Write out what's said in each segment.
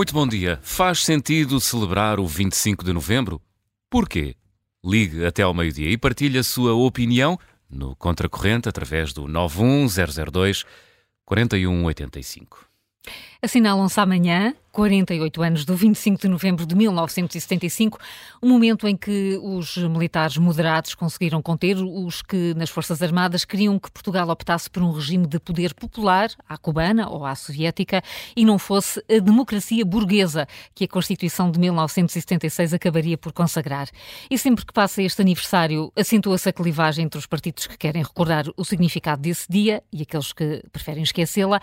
Muito bom dia. Faz sentido celebrar o 25 de novembro? Porquê? Ligue até ao meio-dia e partilhe a sua opinião no Contracorrente através do 91002 4185. Assinalam-se amanhã 48 anos do 25 de novembro de 1975, um momento em que os militares moderados conseguiram conter os que nas Forças Armadas queriam que Portugal optasse por um regime de poder popular, à cubana ou à soviética, e não fosse a democracia burguesa que a Constituição de 1976 acabaria por consagrar. E sempre que passa este aniversário, acentua-se a clivagem entre os partidos que querem recordar o significado desse dia e aqueles que preferem esquecê-la.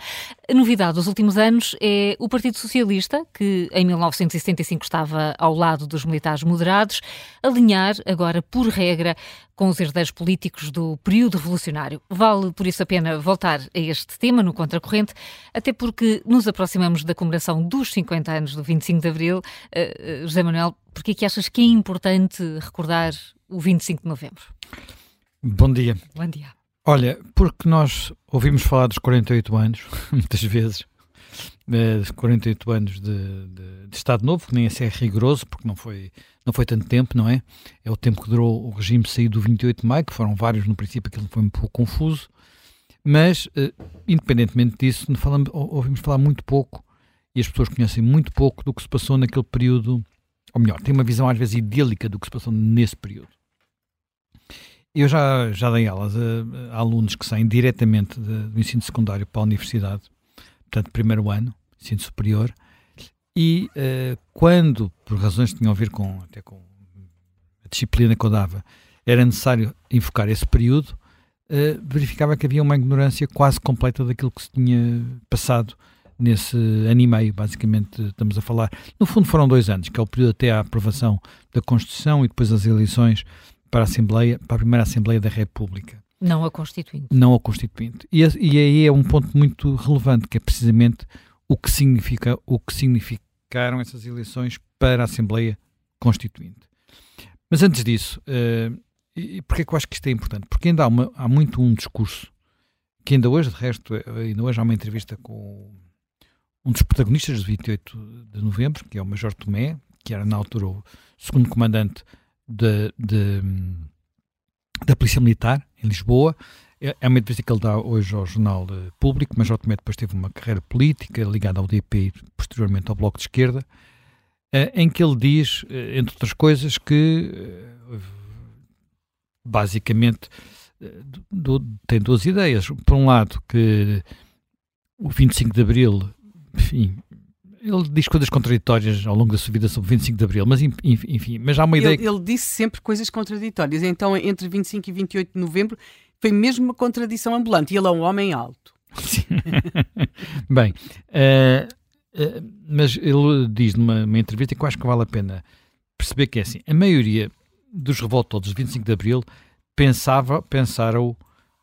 A novidade dos últimos anos é o Partido Socialista que em 1975 estava ao lado dos militares moderados, alinhar agora, por regra, com os herdeiros políticos do período revolucionário. Vale por isso a pena voltar a este tema no Contracorrente, até porque nos aproximamos da comemoração dos 50 anos do 25 de Abril. Uh, José Manuel, porquê é que achas que é importante recordar o 25 de Novembro? Bom dia. Bom dia. Olha, porque nós ouvimos falar dos 48 anos, muitas vezes, 48 anos de, de, de, Estado Novo, que nem assim é rigoroso, porque não foi, não foi tanto tempo, não é? É o tempo que durou o regime sair do 28 de maio, que foram vários no princípio, aquilo foi um pouco confuso, mas, uh, independentemente disso, falamos, ouvimos falar muito pouco, e as pessoas conhecem muito pouco do que se passou naquele período, ou melhor, têm uma visão às vezes idílica do que se passou nesse período. Eu já, já dei aulas a, a alunos que saem diretamente de, do ensino secundário para a universidade portanto, primeiro ano, ensino superior, e uh, quando, por razões que tinham a ver com, até com a disciplina que eu dava, era necessário enfocar esse período, uh, verificava que havia uma ignorância quase completa daquilo que se tinha passado nesse ano e meio, basicamente, estamos a falar. No fundo, foram dois anos, que é o período até à aprovação da Constituição e depois as eleições para a Assembleia, para a primeira Assembleia da República. Não a Constituinte. Não a Constituinte. E, e aí é um ponto muito relevante, que é precisamente o que, significa, o que significaram essas eleições para a Assembleia Constituinte. Mas antes disso, uh, e porque é que eu acho que isto é importante? Porque ainda há, uma, há muito um discurso, que ainda hoje, de resto, eh, ainda hoje há uma entrevista com um dos protagonistas do 28 de novembro, que é o Major Tomé, que era na altura o segundo comandante de da Polícia Militar, em Lisboa. É, é uma entrevista que ele dá hoje ao Jornal Público, mas J. depois teve uma carreira política ligada ao DP e posteriormente ao Bloco de Esquerda, eh, em que ele diz, eh, entre outras coisas, que eh, basicamente tem duas ideias. Por um lado, que o 25 de Abril, enfim, ele diz coisas contraditórias ao longo da sua vida sobre 25 de Abril, mas enfim, mas há uma ideia. Ele, ele disse sempre coisas contraditórias, então entre 25 e 28 de novembro foi mesmo uma contradição ambulante. E ele é um homem alto. Bem, uh, uh, mas ele diz numa entrevista que eu acho que vale a pena perceber que é assim: a maioria dos revoltosos de 25 de Abril pensava, pensaram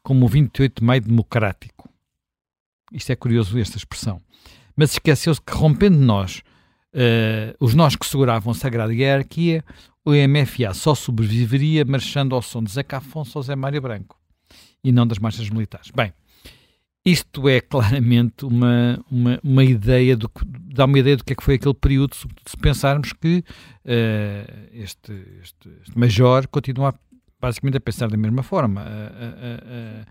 como o 28 de Maio democrático. Isto é curioso, esta expressão mas esqueceu-se que, rompendo nós, uh, os nós que seguravam a sagrada hierarquia, o MFA só sobreviveria marchando ao som de Zeca Afonso ou Zé Mário Branco, e não das marchas militares. Bem, isto é claramente uma, uma, uma ideia, do, dá uma ideia do que é que foi aquele período, se pensarmos que uh, este, este, este, major continua basicamente a pensar da mesma forma, a, a, a,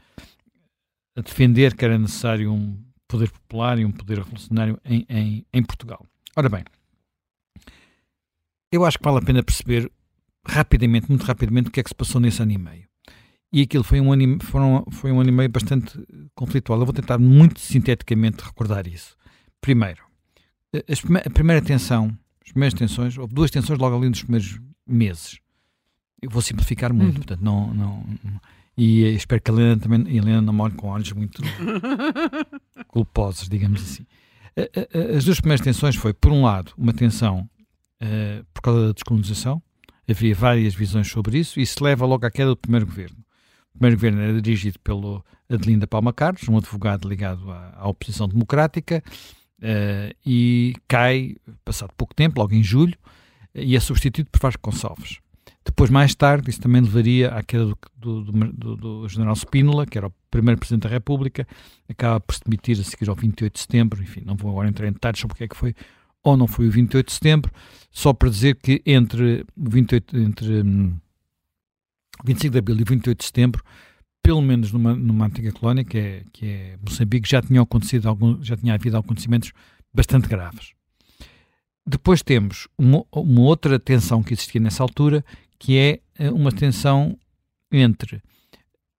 a defender que era necessário um poder popular e um poder revolucionário em, em, em Portugal. Ora bem, eu acho que vale a pena perceber rapidamente, muito rapidamente, o que é que se passou nesse ano e meio. E aquilo foi um ano, foram, foi um ano e meio bastante conflitual. Eu vou tentar muito sinteticamente recordar isso. Primeiro, a primeira tensão, as primeiras tensões, houve duas tensões logo ali nos primeiros meses. Eu vou simplificar muito, uhum. portanto, não, não, e espero que a Helena também a Helena não morre com olhos muito culposos, digamos assim. As duas primeiras tensões foi, por um lado, uma tensão uh, por causa da descolonização, havia várias visões sobre isso, e isso leva logo à queda do primeiro governo. O primeiro governo era dirigido pelo Adelinda Palma Carlos, um advogado ligado à, à oposição democrática, uh, e cai, passado pouco tempo, logo em julho, e é substituído por Vasco Gonçalves. Depois, mais tarde, isso também levaria à queda do, do, do, do general Spínola, que era o primeiro Presidente da República, acaba por se demitir a seguir ao 28 de setembro, enfim, não vou agora entrar em detalhes sobre o que é que foi ou não foi o 28 de setembro, só para dizer que entre, 28, entre hum, 25 de abril e 28 de setembro, pelo menos numa, numa antiga colónia, que é, que é Moçambique, já tinha, acontecido algum, já tinha havido acontecimentos bastante graves. Depois temos uma, uma outra tensão que existia nessa altura, que é eh, uma tensão entre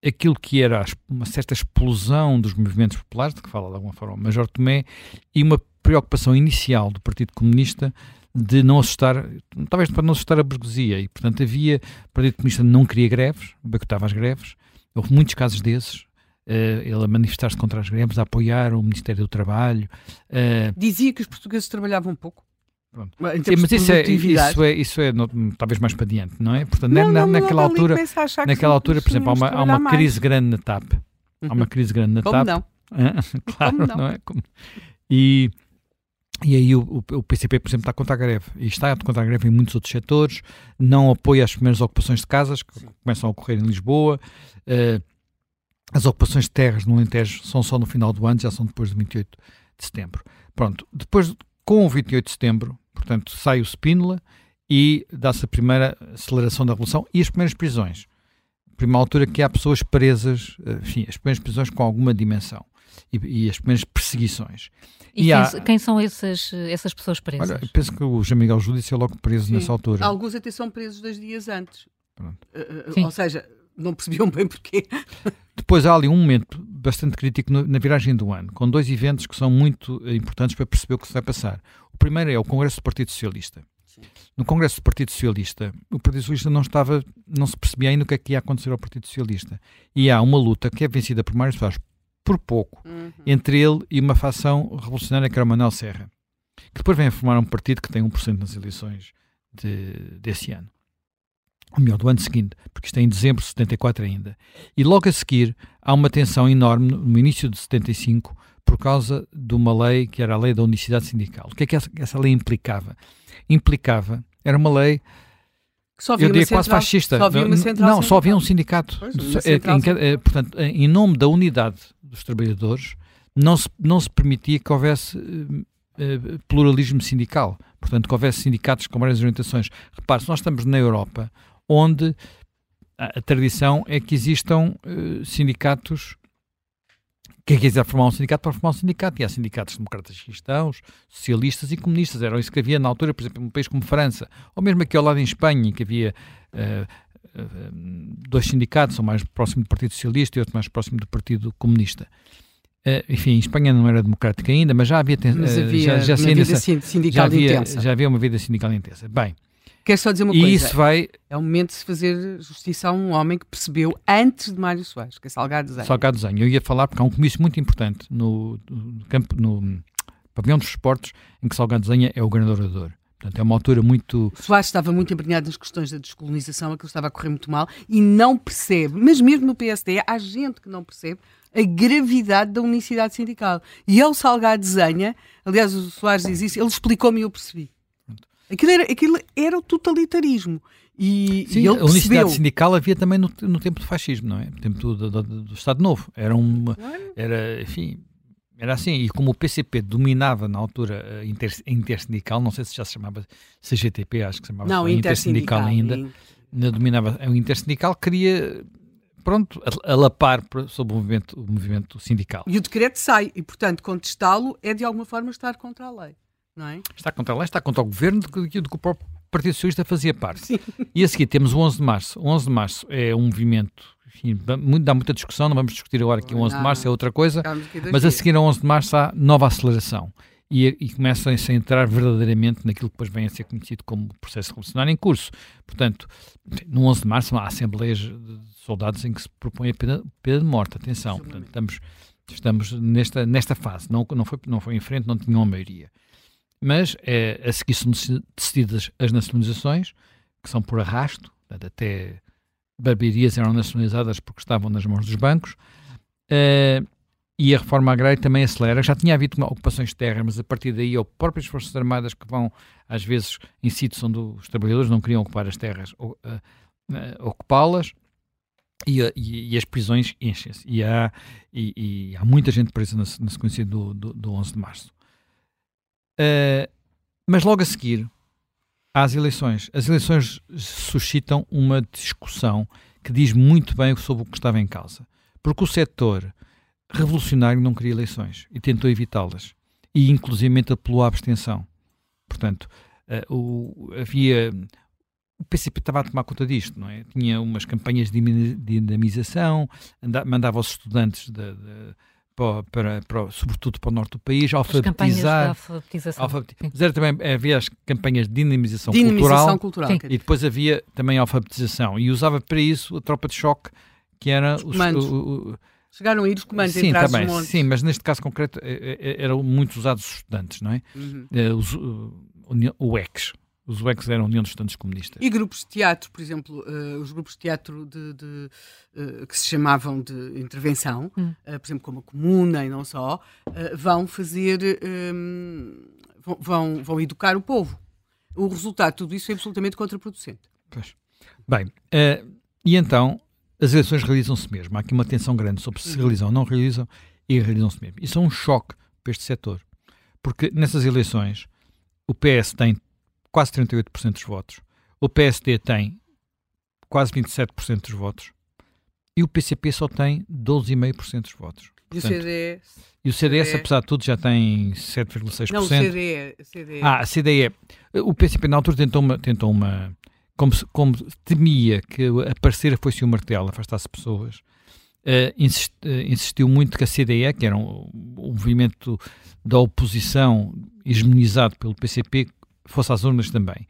aquilo que era uma certa explosão dos movimentos populares, de que fala de alguma forma o Major Tomé, e uma preocupação inicial do Partido Comunista de não assustar, talvez para não assustar a burguesia, e portanto havia, o Partido Comunista não queria greves, boicotava as greves, houve muitos casos desses, uh, ele a manifestar-se contra as greves, a apoiar o Ministério do Trabalho. Uh, Dizia que os portugueses trabalhavam pouco. Sim, mas isso é, isso é, isso é no, talvez mais para diante, não é? Portanto, não, na, não, naquela não, altura, naquela altura, por exemplo, há uma, há uma crise grande na TAP. Há uma uhum. crise grande na Como TAP. Não? claro, Como não? não é? Como... E, e aí o, o, PCP, por exemplo, está contra a greve. E está contra a greve em muitos outros setores. Não apoia as primeiras ocupações de casas que Sim. começam a ocorrer em Lisboa. Uh, as ocupações de terras no Alentejo são só no final do ano, já são depois de 28 de setembro. Pronto, depois com o 28 de setembro, Portanto, sai o Spínola e dá-se a primeira aceleração da revolução e as primeiras prisões. Primeira altura que há pessoas presas, enfim, as primeiras prisões com alguma dimensão e, e as primeiras perseguições. E, e quem, há... quem, são essas, essas pessoas presas? Olha, penso que o Jean Miguel Júdice é logo preso Sim. nessa altura. Alguns até são presos dois dias antes. Uh, ou seja, não percebiam bem porquê. Depois há ali um momento bastante crítico na viragem do ano, com dois eventos que são muito importantes para perceber o que se vai passar. O primeiro é o Congresso do Partido Socialista. Sim. No Congresso do Partido Socialista, o Partido Socialista não estava, não se percebia ainda o que é que ia acontecer ao Partido Socialista. E há uma luta que é vencida por Mário Soares, por pouco, uhum. entre ele e uma facção revolucionária que era o Manuel Serra, que depois vem a formar um partido que tem 1% nas eleições de, desse ano ou melhor, do ano seguinte, porque isto é em dezembro de 74 ainda. E logo a seguir há uma tensão enorme no início de 75 por causa de uma lei que era a lei da unicidade sindical. O que é que essa, essa lei implicava? Implicava, era uma lei eu diria quase fascista. Só não, só havia um sindicato. Pois, em, em, portanto, em nome da unidade dos trabalhadores, não se, não se permitia que houvesse uh, pluralismo sindical. Portanto, que houvesse sindicatos com várias orientações. Repare, se nós estamos na Europa, onde a, a tradição é que existam uh, sindicatos. Quem quiser formar um sindicato pode formar um sindicato. E há sindicatos democratas cristãos, socialistas e comunistas. Era isso que havia na altura, por exemplo, num país como França, ou mesmo aqui ao lado em Espanha, em que havia uh, uh, dois sindicatos, um mais próximo do Partido Socialista e outro mais próximo do Partido Comunista. Uh, enfim, em Espanha não era democrática ainda, mas já havia, mas havia já, já uma vida sindical já havia, intensa. Já havia uma vida sindical intensa. Bem, Quero só dizer uma e coisa. Isso vai... É o momento de se fazer justiça a um homem que percebeu antes de Mário Soares, que é Salgado Zenho. Salgado Zenho. Eu ia falar porque há um comício muito importante no, no campo, no pavilhão dos esportes, em que Salgado Zenho é o grande orador. Portanto, é uma altura muito. Soares estava muito empenhado nas questões da descolonização, aquilo estava a correr muito mal e não percebe, mas mesmo no PSD, há gente que não percebe a gravidade da unicidade sindical. E é o Salgado Zenha, aliás, o Soares diz isso, ele explicou-me e eu percebi. Aquilo era, aquilo era o totalitarismo. E, Sim, e a unicidade sindical havia também no, no, tempo do fascismo, não é? No tempo do, do, do Estado Novo. Era uma. Era, enfim. Era assim, e como o PCP dominava na altura a inter, intersindical, não sei se já se chamava CGTP, acho que se chamava não, intersindical, intersindical ainda, ainda dominava o intersindical, queria pronto, alapar sobre o movimento, o movimento sindical. E o decreto sai, e portanto contestá-lo é de alguma forma estar contra a lei não é? Está contra a lei, está contra o governo do que, do que o próprio Partido Socialista fazia parte. Sim. E a seguir temos o 11 de Março. O 11 de Março é um movimento, enfim, dá muita discussão, não vamos discutir agora aqui o 11 de Março, é outra coisa, mas a seguir ao 11 de Março há nova aceleração. E, e começam-se a entrar verdadeiramente naquilo que depois vem a ser conhecido como processo revolucionário em curso. Portanto, no 11 de Março há assembleias de soldados em que se propõe a pena, pena de morte. Atenção, portanto, estamos, estamos nesta, nesta fase. Não, não, foi, não foi em frente, não tinham a maioria. Mas é, a seguir são decididas as nacionalizações, que são por arrasto, até barbearias eram nacionalizadas porque estavam nas mãos dos bancos, uh, e a reforma agrária também acelera. Já tinha havido ocupações de terra, mas a partir daí, ou próprias Forças Armadas que vão, às vezes, em sítios onde os trabalhadores não queriam ocupar as terras, uh, uh, ocupá-las, e, e, e, as prisões enchem-se. E há, e, e, há muita gente presa na, na sequência do, do, do 11 de março. Uh, Mas logo a seguir, às eleições. As eleições suscitam uma discussão que diz muito bem sobre o que estava em causa. Porque o setor revolucionário não queria eleições e tentou evitá-las. E, inclusive, apelou à abstenção. Portanto, uh, o, havia. O PCP estava a tomar conta disto, não é? Tinha umas campanhas de dinamização, mandava os estudantes de, de para, para, para, sobretudo para o norte do país, alfabetizar. alfabetização. Alfabetiz... Mas era também, havia as campanhas de dinamização, dinamização cultural, cultural e depois havia também alfabetização. E usava para isso a tropa de choque, que era os, os o, o, Chegaram a ir os comandos sim, também, Sim, mas neste caso concreto é, é, eram muito usados os estudantes, não é? Uhum. Eh, os, o EX, os UECs eram União dos Estudantes Comunistas. E grupos de teatro, por exemplo, uh, os grupos de teatro de, de uh, que se chamavam de intervenção, hum. uh, por exemplo, como a Comuna e não só, vão fazer, um, ehm, vão, vão educar o povo. O resultado de tudo isso é absolutamente contraproducente. Pois. Bem, e então as eleições realizam-se mesmo. Há aqui uma tensão grande sobre se uhum. realizam ou não realizam e realizam-se mesmo. Isso é um choque para este setor, porque nessas eleições o PS tem quase 38% dos votos, o PSD tem quase 27% dos votos e o PCP só tem 12,5% dos votos. Portanto, e o CDS? E o CDS, CDE. apesar de tudo, já tem 7,6%. Não, o CDE, CDE. Ah, a CDE. O PCP na altura tentou uma, tentou uma como, como temia que aparecer fosse o martelo, afastasse pessoas, uh, insist, uh, insistiu muito que a CDE, que era um, um movimento da oposição hegemonizado pelo PCP, fosse às urnas também.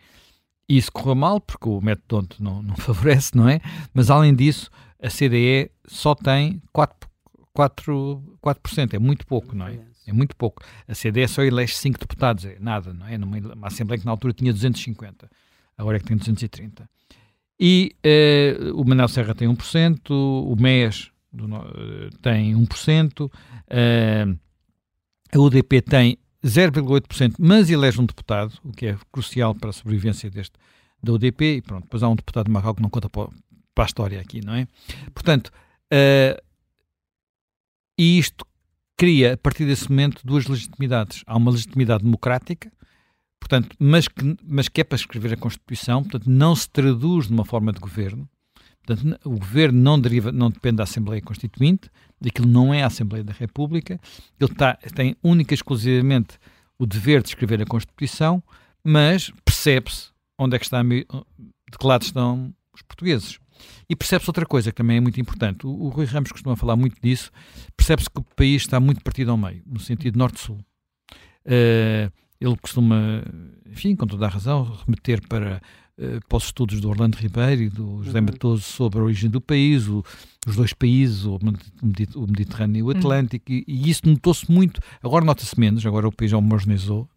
E isso correu mal, porque o método não, não favorece, não é? Mas além disso, a CDE só tem 4%, 4, 4% é muito pouco, não é? É muito pouco. A CDE só elege 5 deputados, é nada, não é? Numa uma Assembleia que na altura tinha 250, agora é que tem 230. E uh, o Manel Serra tem 1%, o MES do, uh, tem 1%, uh, eh, a UDP tem 0,8%, mas elege um deputado, o que é crucial para a sobrevivência deste, da UDP, e pronto, depois há um deputado de Marrocos que não conta para, para, a história aqui, não é? Portanto, uh, e isto cria, a partir desse momento, duas legitimidades. Há uma legitimidade democrática, portanto, mas que, mas que é para escrever a Constituição, portanto, não se traduz numa forma de governo, Portanto, o governo não, deriva, não depende da Assembleia Constituinte, daquilo não é a Assembleia da República, ele tá, tem única e exclusivamente o dever de escrever a Constituição, mas percebe-se onde é que está, de que lado estão os portugueses. E percebe-se outra coisa que também é muito importante. O, o Rui Ramos costuma falar muito disso. Percebe-se que o país está muito partido ao meio, no sentido norte-sul. Uh, ele costuma, enfim, com toda a razão, remeter para para os estudos do Orlando Ribeiro e do José uhum. Matoso sobre a origem do país, o, os dois países, o, Mediterrâneo e o uhum. Atlântico, uhum. e, e, isso notou-se muito. Agora nota-se menos, agora o país homogeneizou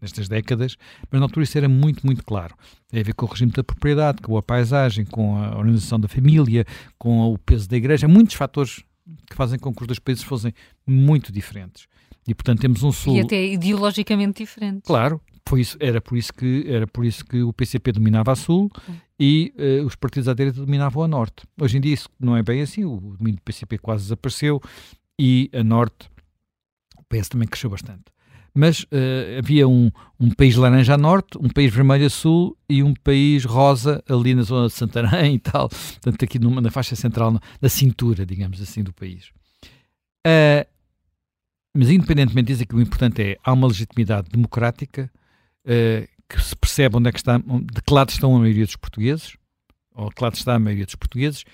nestas décadas, mas na altura isso era muito, muito claro. Tem a ver com o regime da propriedade, com a paisagem, com a organização da família, com o peso da igreja, muitos fatores que fazem com que os dois países fossem muito diferentes. E portanto temos um sul. E até ideologicamente diferentes. Claro, foi isso, era, por isso que, era por isso que o PCP dominava a Sul e uh, os partidos à direita dominavam a Norte. Hoje em dia isso não é bem assim, o domínio do PCP quase desapareceu e a Norte, o PS também cresceu bastante. Mas uh, havia um, um país laranja a norte, um país vermelho a sul e um país rosa ali na zona de Santarém e tal, portanto aqui numa, na faixa central, na, na cintura, digamos assim, do país. Uh, mas independentemente disso, o importante é há uma legitimidade democrática uh, que se percebe onde é que está, de que lado estão a maioria dos portugueses, ou de que lado está a maioria dos portugueses,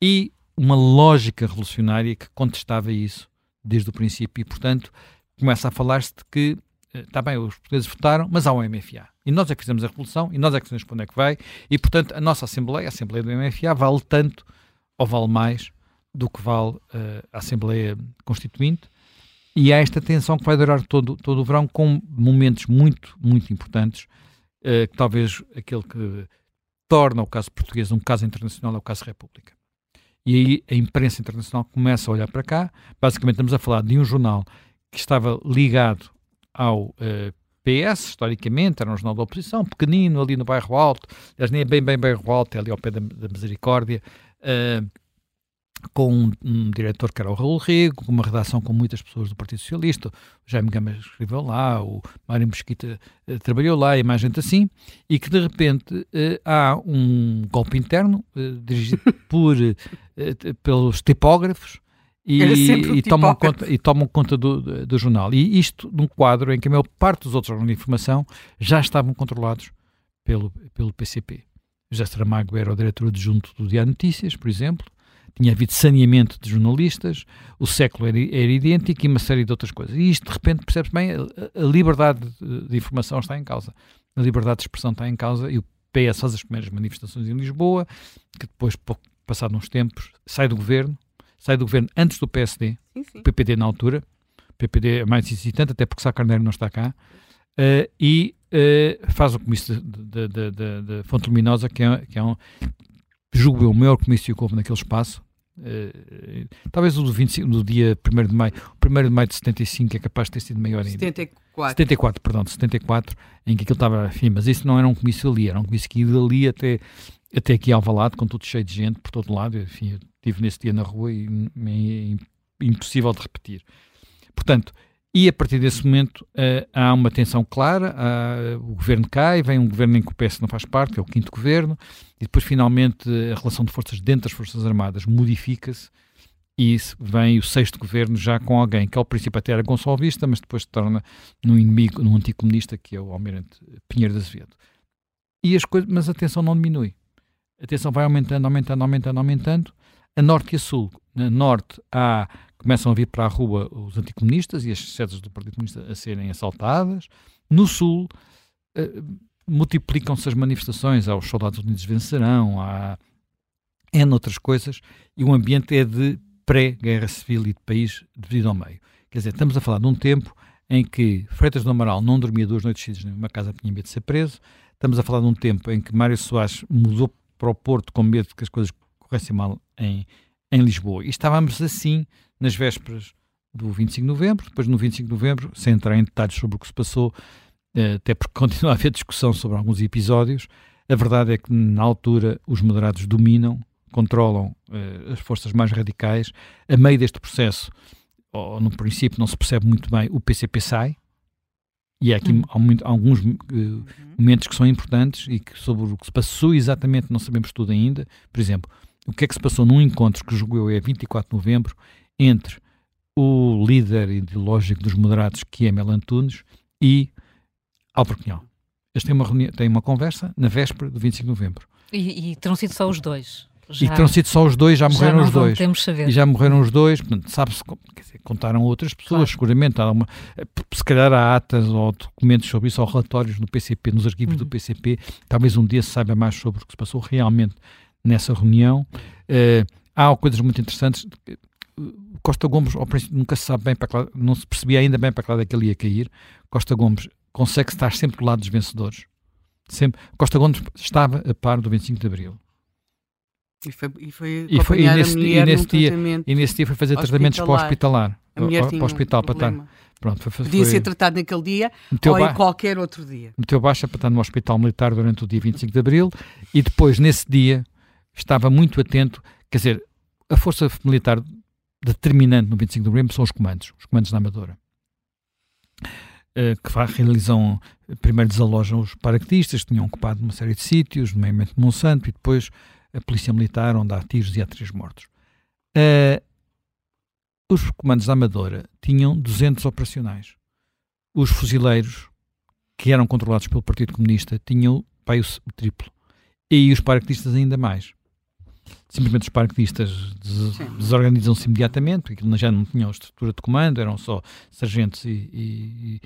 e uma lógica revolucionária que contestava isso desde o princípio e, portanto, começa a falar-se de que está eh, bem, os portugueses votaram, mas há o MFA. E nós é que fizemos a revolução, e nós é que sabemos para onde é que vai, e portanto a nossa Assembleia, a Assembleia do MFA, vale tanto ou vale mais do que vale uh, a Assembleia Constituinte, e há esta tensão que vai durar todo, todo o verão, com momentos muito, muito importantes, uh, que talvez aquele que torna o caso português um caso internacional é o caso República. E aí a imprensa internacional começa a olhar para cá. Basicamente, estamos a falar de um jornal que estava ligado ao eh, PS, historicamente, era um jornal da oposição, pequenino, ali no bairro Alto, aliás, nem é bem, bem bairro Alto, é ali ao pé da, da Misericórdia. Uh, com um, um, diretor que era o Raul Rego, com uma redação com muitas pessoas do Partido Socialista, o Jaime Gama escreveu lá, o Mário Mesquita uh, trabalhou lá e mais gente assim, e que de repente uh, há um golpe interno uh, dirigido por, pelos tipógrafos e, e, tomam conta, e tomam conta do, do, do, jornal. E isto num quadro em que a maior parte dos outros órgãos de informação já estavam controlados pelo, pelo PCP. José Saramago era o diretor adjunto do Diário Notícias, por exemplo, tinha havido saneamento de jornalistas, o século era, era, idêntico e uma série de outras coisas. E isto, de repente, percebe-se bem, a, a, liberdade de, de, informação está em causa, a liberdade de expressão está em causa e o PS faz as primeiras manifestações em Lisboa, que depois, passado uns tempos, sai do governo, sai do governo antes do PSD, sim, sim. o PPD na altura, o PPD é mais incitante, até porque Sá Carneiro não está cá, uh, e uh, faz o comício de, de, de, de, Fonte Luminosa, que é, que é um, julgo eu, o maior comício que houve naquele espaço. Uh, talvez o do, 25, do dia 1 de maio, o 1 de maio de 75 é capaz de ter sido maior ainda. 74. 74, perdão, de 74, em que aquilo estava, enfim, mas isso não era um comício ali, era um comício que ia dali até, até aqui ao Valado, com tudo cheio de gente por todo lado, enfim, eu estive nesse dia na rua e é impossível de repetir. Portanto, e a partir desse momento uh, há uma tensão clara, o governo cai, vem um governo em que o PS não faz parte, é o quinto governo, e depois finalmente a relação de forças dentro das Forças Armadas modifica-se e vem o sexto governo já com alguém que ao princípio até era gonçalvista, mas depois se torna num inimigo, num anticomunista que é o almirante Pinheiro de Azevedo. E as coisas, mas a tensão não diminui. A tensão vai aumentando, aumentando, aumentando, aumentando, a norte e a sul. Na norte há começam a vir para a rua os anticomunistas e as sedes do Partido Comunista a serem assaltadas. No Sul, uh, multiplicam-se as manifestações, aos Soldados Unidos vencerão, há N outras coisas, e o ambiente é de pré-guerra civil e de país dividido ao meio. Quer dizer, estamos a falar de um tempo em que Freitas do Amaral não dormia duas noites seguidas numa casa, tinha medo de ser preso. Estamos a falar de um tempo em que Mário Soares mudou para o Porto com medo de que as coisas corressem mal em, em Lisboa. E estávamos assim nas vésperas do 25 de novembro, depois no 25 de novembro, sem entrar em detalhes sobre o que se passou, eh, até porque continua a haver discussão sobre alguns episódios, a verdade é que na altura os moderados dominam, controlam uh, as forças mais radicais. A meio deste processo, ou no princípio não se percebe muito bem, o PCP sai, e há aqui hum. há muito, alguns uh, momentos que são importantes e que sobre o que se passou exatamente não sabemos tudo ainda. Por exemplo, o que é que se passou num encontro que julgo eu é 24 de novembro entre o líder ideológico dos moderados, que é Mel Antunes, e Álvaro Cunhal. Eles têm uma, reunião, têm uma conversa na véspera do 25 de novembro. E, e terão sido só os dois? Já, e terão sido só os dois, já morreram já os dois. Temos saber. E já morreram os dois, sabe-se, contaram outras pessoas, claro. seguramente. Há uma, se calhar há atas ou documentos sobre isso, ou relatórios no PCP, nos arquivos uhum. do PCP. Talvez um dia se saiba mais sobre o que se passou realmente nessa reunião. Uh, há coisas muito interessantes. Costa Gomes, ao princípio, nunca se sabe bem para que lado, não se percebia ainda bem para que lado é que ele ia cair. Costa Gomes consegue estar sempre do lado dos vencedores. Sempre. Costa Gomes estava a par do 25 de Abril. E foi, e foi, e foi e nesse, e nesse dia, e nesse dia foi fazer tratamentos para o hospitalar. A mulher para o hospital um para estar. Pronto, foi, Podia ser tratado naquele dia ou em qualquer outro dia. Meteu baixa para estar no hospital militar durante o dia 25 de Abril e depois, nesse dia, estava muito atento. Quer dizer, a força militar determinante no 25 de novembro são os comandos, os comandos da Amadora. Uh, que realizam, primeiro desalojam os paraquedistas, que tinham ocupado uma série de sítios, nomeadamente Monsanto, e depois a polícia militar, onde há tiros e há três mortos. Uh, os comandos da Amadora tinham 200 operacionais. Os fuzileiros, que eram controlados pelo Partido Comunista, tinham pai, o triplo. E os paraquedistas ainda mais simplesmente os paraquedistas des desorganizam-se imediatamente, porque já não tinham estrutura de comando, eram só sargentos e, e,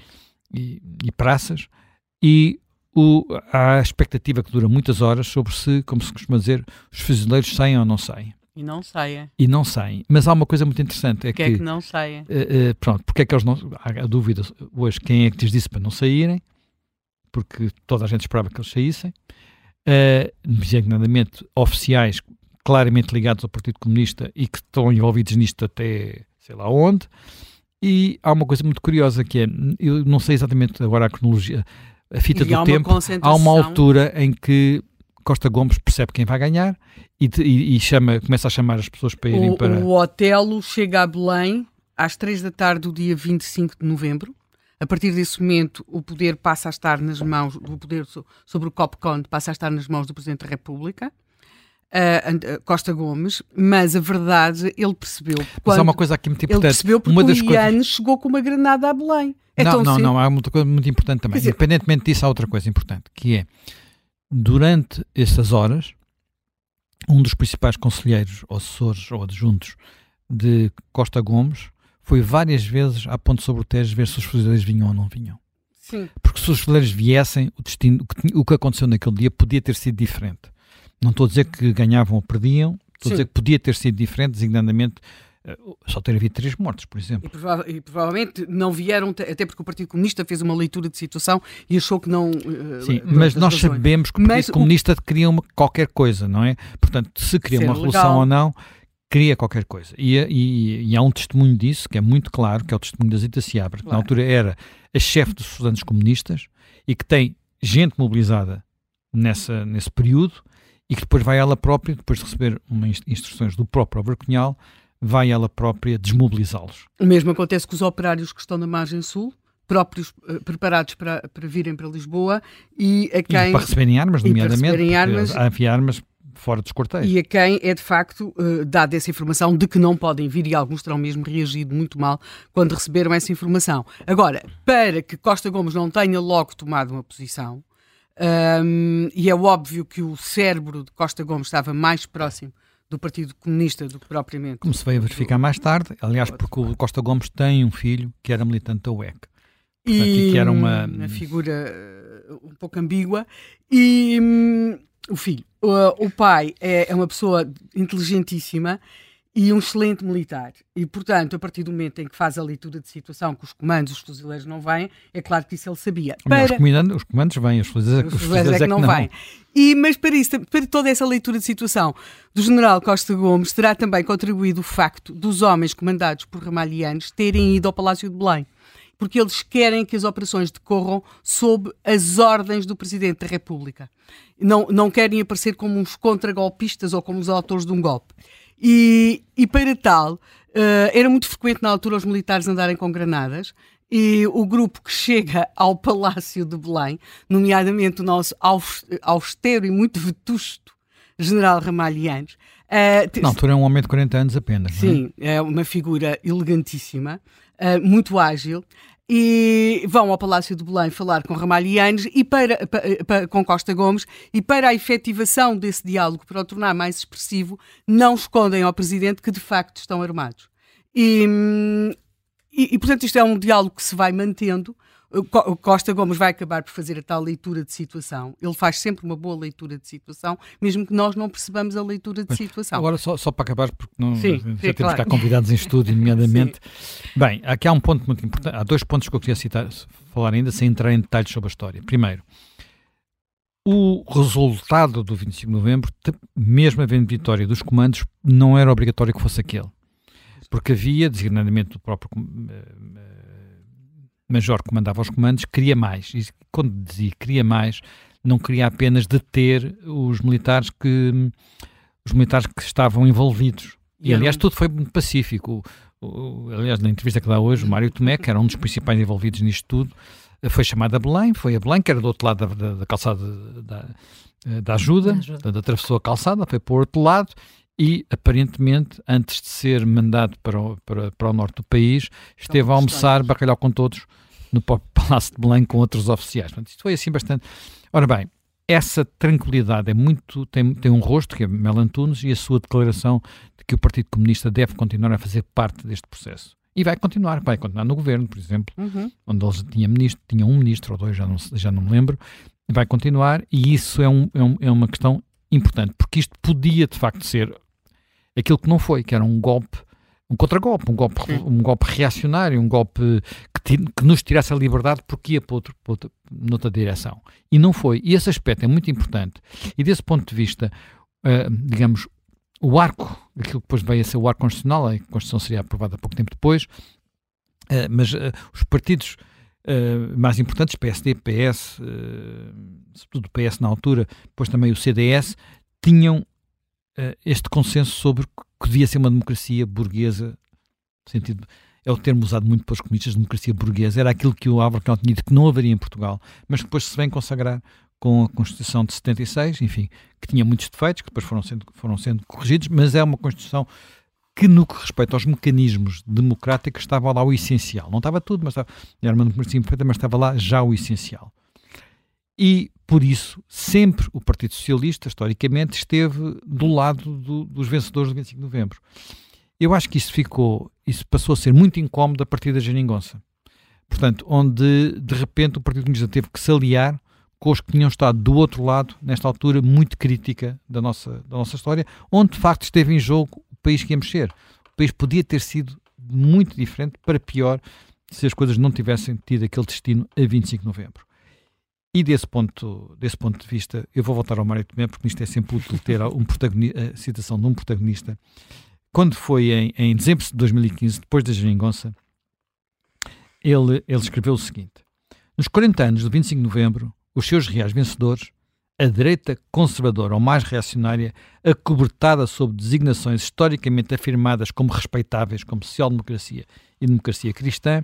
e, e praças, e o, há a expectativa que dura muitas horas sobre se, como se costuma dizer, os fuzileiros saem ou não saem. E não saem. E não saem. Mas há uma coisa muito interessante. É que, é que não saem? Uh, uh, pronto, porque é que eles não. Há a dúvida hoje quem é que lhes disse para não saírem, porque toda a gente esperava que eles saíssem. Uh, designadamente oficiais claramente ligados ao Partido Comunista e que estão envolvidos nisto até sei lá onde. E há uma coisa muito curiosa que é, eu não sei exatamente agora a cronologia, a fita e do tempo, há uma altura em que Costa Gomes percebe quem vai ganhar e, e, e chama, começa a chamar as pessoas para irem o, para. O Otelo chega a Belém às 3 da tarde do dia 25 de novembro. A partir desse momento, o poder passa a estar nas mãos, o poder sobre o COPCON passa a estar nas mãos do Presidente da República. Uh, Costa Gomes, mas a verdade ele percebeu. Mas há uma coisa aqui muito importante. Ele percebeu porque uma das o Ian coisas... chegou com uma granada a Belém. É não, não, não, há muita coisa muito importante também. Dizer... Independentemente disso, há outra coisa importante, que é durante essas horas, um dos principais conselheiros, ou assessores ou adjuntos de Costa Gomes foi várias vezes à ponte sobre o Tejo ver se os fuzileiros vinham ou não vinham. Sim. Porque se os fuzileiros viessem, o, destino, o que aconteceu naquele dia podia ter sido diferente. Não estou a dizer que ganhavam ou perdiam, estou Sim. a dizer que podia ter sido diferente, designadamente eh, só ter havido três mortes, por exemplo. E, prova e, provavelmente não vieram, até porque o Partido Comunista fez uma leitura de situação e achou que não. Uh, Sim, mas nós razões. sabemos que o Partido mas Comunista o... queria uma, qualquer coisa, não é? Portanto, se queria uma revolução legal. ou não, queria qualquer coisa. E, e, e, há um testemunho disso que é muito claro, que é o testemunho da Zita Seabra, que claro. na altura era a chefe dos estudantes comunistas e que tem gente mobilizada nessa, nesse período e que depois vai ela própria, depois de receber instruções do próprio Abercunhal, vai ela própria desmobilizá-los. O mesmo acontece com os operários que estão na margem sul, próprios uh, preparados para, para virem para Lisboa e a quem... E para receberem armas, nomeadamente. Receberem armas, havia armas fora dos quartéis. E a quem é de facto uh, dada essa informação de que não podem vir, e alguns terão mesmo reagido muito mal quando receberam essa informação. Agora, para que Costa Gomes não tenha logo tomado uma posição, um, e é óbvio que o cérebro de Costa Gomes estava mais próximo do Partido Comunista do que propriamente. Como se veio a verificar mais tarde, aliás, porque o Costa Gomes tem um filho que era militante da UEC. Portanto, e que era uma... uma figura eh, um pouco ambígua. E hum, o filho. O, o pai é, é, uma pessoa inteligentíssima e um excelente militar. E, portanto, a partir do momento em que faz a leitura de situação, que os comandos, os fuzileiros não vêm, é claro que isso ele sabia. Para... Os, comandos, os comandos vêm, os fuzileiros, os fuzileiros é, que, é que não, vêm. E, mas para isso, para toda essa leitura de situação do general Costa Gomes, terá também contribuído o facto dos homens comandados por ramalhianos terem ido ao Palácio de Belém porque eles querem que as operações decorram sob as ordens do Presidente da República. Não, não querem aparecer como uns contragolpistas ou como os autores de um golpe. E, e para tal, uh, era muito frequente na altura os militares andarem com granadas. E o grupo que chega ao Palácio de Belém, nomeadamente o nosso austero e muito vetusto general Ramalhianos. Uh, na altura é um homem de 40 anos apenas. Sim, é? é uma figura elegantíssima, uh, muito ágil e vão ao Palácio de Belém falar com Ramalhianos e para, para, para, com Costa Gomes e para a efetivação desse diálogo, para o tornar mais expressivo, não escondem ao Presidente que de facto estão armados. E, e, e portanto isto é um diálogo que se vai mantendo Costa Gomes vai acabar por fazer a tal leitura de situação. Ele faz sempre uma boa leitura de situação, mesmo que nós não percebamos a leitura de situação. Agora, só, só para acabar, porque não, sim, já sim, temos claro. cá convidados em estúdio, nomeadamente. Bem, aqui há um ponto muito importante. Há dois pontos que eu queria citar, falar ainda, sem entrar em detalhes sobre a história. Primeiro, o resultado do 25 de novembro, mesmo havendo vitória dos comandos, não era obrigatório que fosse aquele. Porque havia, designadamente do próprio eh, major que comandava os comandos queria mais. E quando dizia queria mais, não queria apenas deter os militares que os militares que estavam envolvidos. E, aliás, tudo foi muito pacífico. O, o, aliás, na entrevista que dá hoje, o Mário Tomé, que era um dos principais envolvidos nisto tudo, foi chamado a Belém, foi a Belém, que era do outro lado da, da, da calçada da, da ajuda, da ajuda. atravessou a calçada, foi para o outro lado e, aparentemente, antes de ser mandado para o, para, para o norte do país, esteve a almoçar bacalhau com todos no Palácio de Belém com outros oficiais. Portanto, isto foi assim bastante. Ora bem, essa tranquilidade é muito tem, tem um rosto que é Mel Antunes e a sua declaração de que o Partido Comunista deve continuar a fazer parte deste processo. E vai continuar, vai continuar no governo, por exemplo, uhum. onde eles tinham ministro, tinha um ministro ou dois, já não, já não me lembro, vai continuar, e isso é, um, é, um, é uma questão importante, porque isto podia de facto ser aquilo que não foi, que era um golpe, um contragolpe, um golpe, um golpe reacionário, um golpe que, que, nos tirasse a liberdade porque ia para, outro, para outra, noutra direção. E não foi. E esse aspecto é muito importante. E desse ponto de vista, uh, digamos, o arco, aquilo que depois veio a ser o arco constitucional, a Constituição seria aprovada pouco tempo depois, uh, mas uh, os partidos mais importantes, PSD, PS, sobretudo o PS na altura, depois também o CDS, tinham este consenso sobre que devia ser uma democracia burguesa, sentido é o termo usado muito pelos comunistas, democracia burguesa, era aquilo que o Álvaro tinha dito que não haveria em Portugal, mas que depois se vem consagrar com a Constituição de 76, enfim, que tinha muitos defeitos, que depois foram sendo, foram sendo corrigidos, mas é uma Constituição que no que respeita aos mecanismos democráticos estava lá o essencial. Não estava tudo, mas estava, era uma democracia imperfeita, mas estava lá já o essencial. E, por isso, sempre o Partido Socialista, historicamente, esteve do lado do, dos vencedores do 25 de novembro. Eu acho que isso ficou, isso passou a ser muito incómodo a partir da geringonça. Portanto, onde de repente o Partido Comunista teve que se aliar com os que tinham estado do outro lado, nesta altura muito crítica da nossa, da nossa história, onde de facto esteve em jogo o país que ia mexer. O país podia ter sido muito diferente para pior se as coisas não tivessem tido aquele destino a 25 de novembro. E desse ponto, desse ponto de vista, eu vou voltar ao Mário Tomé, porque isto é sempre útil ter um a citação de um protagonista. Quando foi em, em dezembro de 2015, depois da geringonça, ele, ele escreveu o seguinte: Nos 40 anos do 25 de novembro, os seus reais vencedores, a direita conservadora ou mais reacionária, acobertada sob designações historicamente afirmadas como respeitáveis, como social-democracia e democracia cristã,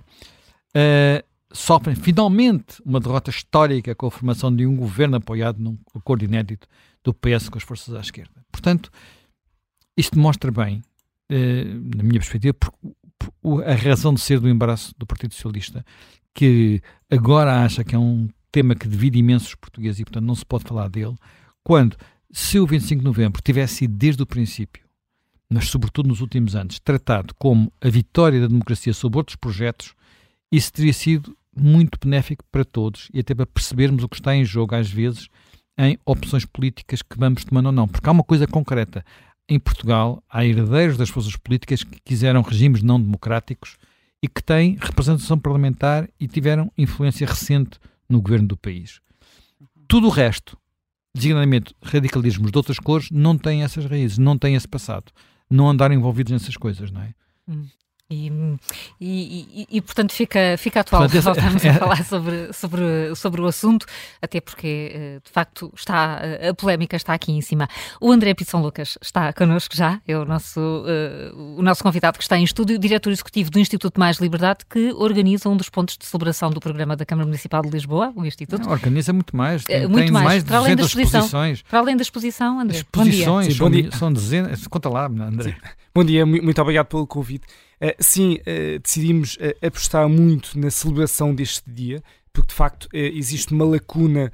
uh, sofrem finalmente uma derrota histórica com a formação de um governo apoiado num acordo inédito do PS com as forças à esquerda. Portanto, isto mostra bem eh, na minha perspectiva, por, por, a razão de ser do embaraço do Partido Socialista, que agora acha que é um tema que divide imensos portugueses e, portanto, não se pode falar dele, quando, se o 25 de novembro tivesse sido desde o princípio, mas sobretudo nos últimos anos, tratado como a vitória da democracia sobre outros projetos, isso teria sido muito benéfico para todos e até para percebermos o que está em jogo, às vezes, em opções políticas que vamos tomando ou não. Porque há uma coisa concreta em Portugal há herdeiros das forças políticas que quiseram regimes não democráticos e que têm representação parlamentar e tiveram influência recente no governo do país. Tudo o resto, designadamente radicalismos de outras cores, não tem essas raízes, não tem esse passado. Não andaram envolvidos nessas coisas, não é? Hum. E, e, e, portanto fica, fica atual portanto, voltarmos é, a falar sobre, sobre, sobre o assunto, até porque eh, de facto está, eh, a polémica está aqui em cima. O André Pisson Lucas está connosco já, é o nosso, uh, o nosso convidado que está em estúdio, diretor executivo do Instituto Mais Liberdade, que organiza um dos pontos de celebração do programa da Câmara Municipal de Lisboa, o Instituto. Não, organiza muito mais, tem, muito tem mais, mais para além da exposição. exposições. Para além da exposição, André. Exposições, bom dia. São, são dezenas, conta lá, André. Sim. Bom dia, muito obrigado pelo convite. Uh, sim, uh, decidimos uh, apostar muito na celebração deste dia, porque de facto existe uma lacuna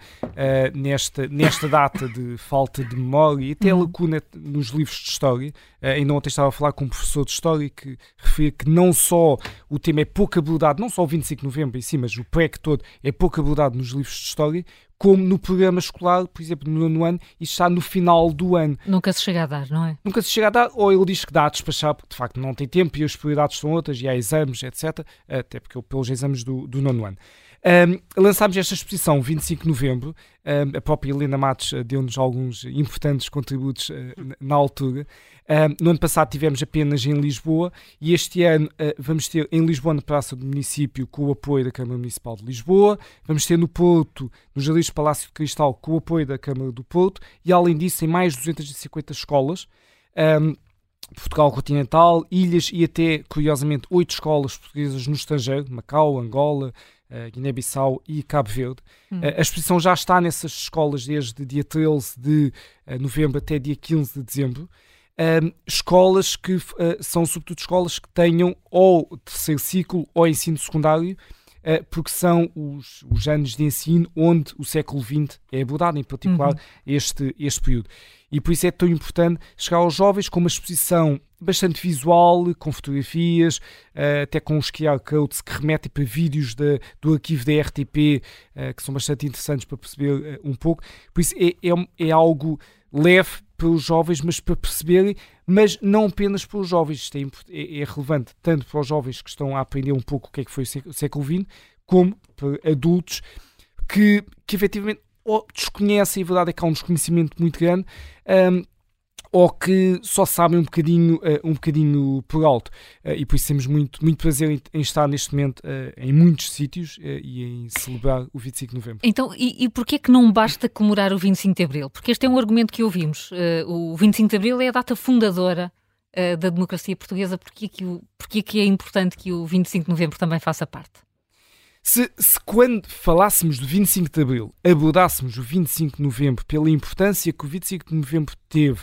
nesta, nesta data de falta de memória e até uhum. lacuna nos livros de história. ainda ontem estava a falar com um professor de história que referia que não só o tema é pouco abordado, não só o 25 de novembro em si, mas o PREC todo é pouco abordado nos livros de história, como no programa escolar, por exemplo, no nono ano, e está no final do ano. Nunca se chega a dar, não é? Nunca se chega a dar, ou ele diz que dá a despachar, porque de facto não tem tempo e as prioridades são outras, e há exames, etc. Até porque pelos exames do, do nono ano. Um, lançámos esta exposição 25 de novembro. Um, a própria Helena Matos uh, deu-nos alguns importantes contributos uh, na altura. Um, no ano passado tivemos apenas em Lisboa e este ano uh, vamos ter em Lisboa, na Praça do Município, com o apoio da Câmara Municipal de Lisboa. Vamos ter no Porto, no Jardins Palácio de Cristal, com o apoio da Câmara do Porto. E além disso, em mais de 250 escolas. Portugal continental, ilhas e até, curiosamente, oito escolas portuguesas no estrangeiro, Macau, Angola, Guiné-Bissau e Cabo Verde. Hum. Uh, a exposição já está nessas escolas desde dia 13 de uh, novembro até dia 15 de dezembro. escolas que são sobretudo escolas que tenham ou terceiro ciclo ou ensino secundário, porque são os, os, anos de ensino onde o século XX é abordado, em particular uhum. este, este período. E por isso é tão importante chegar aos jovens com uma exposição bastante visual, com fotografias, uh, até com os QR codes que remetem para vídeos de, do arquivo da RTP, eh, que são bastante interessantes para perceber uh, um pouco. Por isso é, é, é, algo leve para os jovens, mas para perceberem, mas não apenas para os jovens. Isto é, é, é, relevante tanto para os jovens que estão a aprender um pouco o que é que foi o século XX, como para adultos que, que efetivamente desconhecem, a verdade é que há um desconhecimento muito grande. Um, ou que só sabem um bocadinho, uh, um bocadinho por alto. Uh, e por isso temos muito, muito prazer em, em estar neste momento uh, em muitos sítios e em celebrar o 25 de novembro. Então, e, e porquê que não basta comemorar o 25 de abril? Porque este é um argumento que ouvimos. o 25 de abril é a data fundadora da democracia portuguesa. Porquê que, o, porquê que é importante que o 25 de novembro também faça parte? Se, se, quando falássemos do 25 de Abril abordássemos o 25 de Novembro pela importância que o 25 de Novembro teve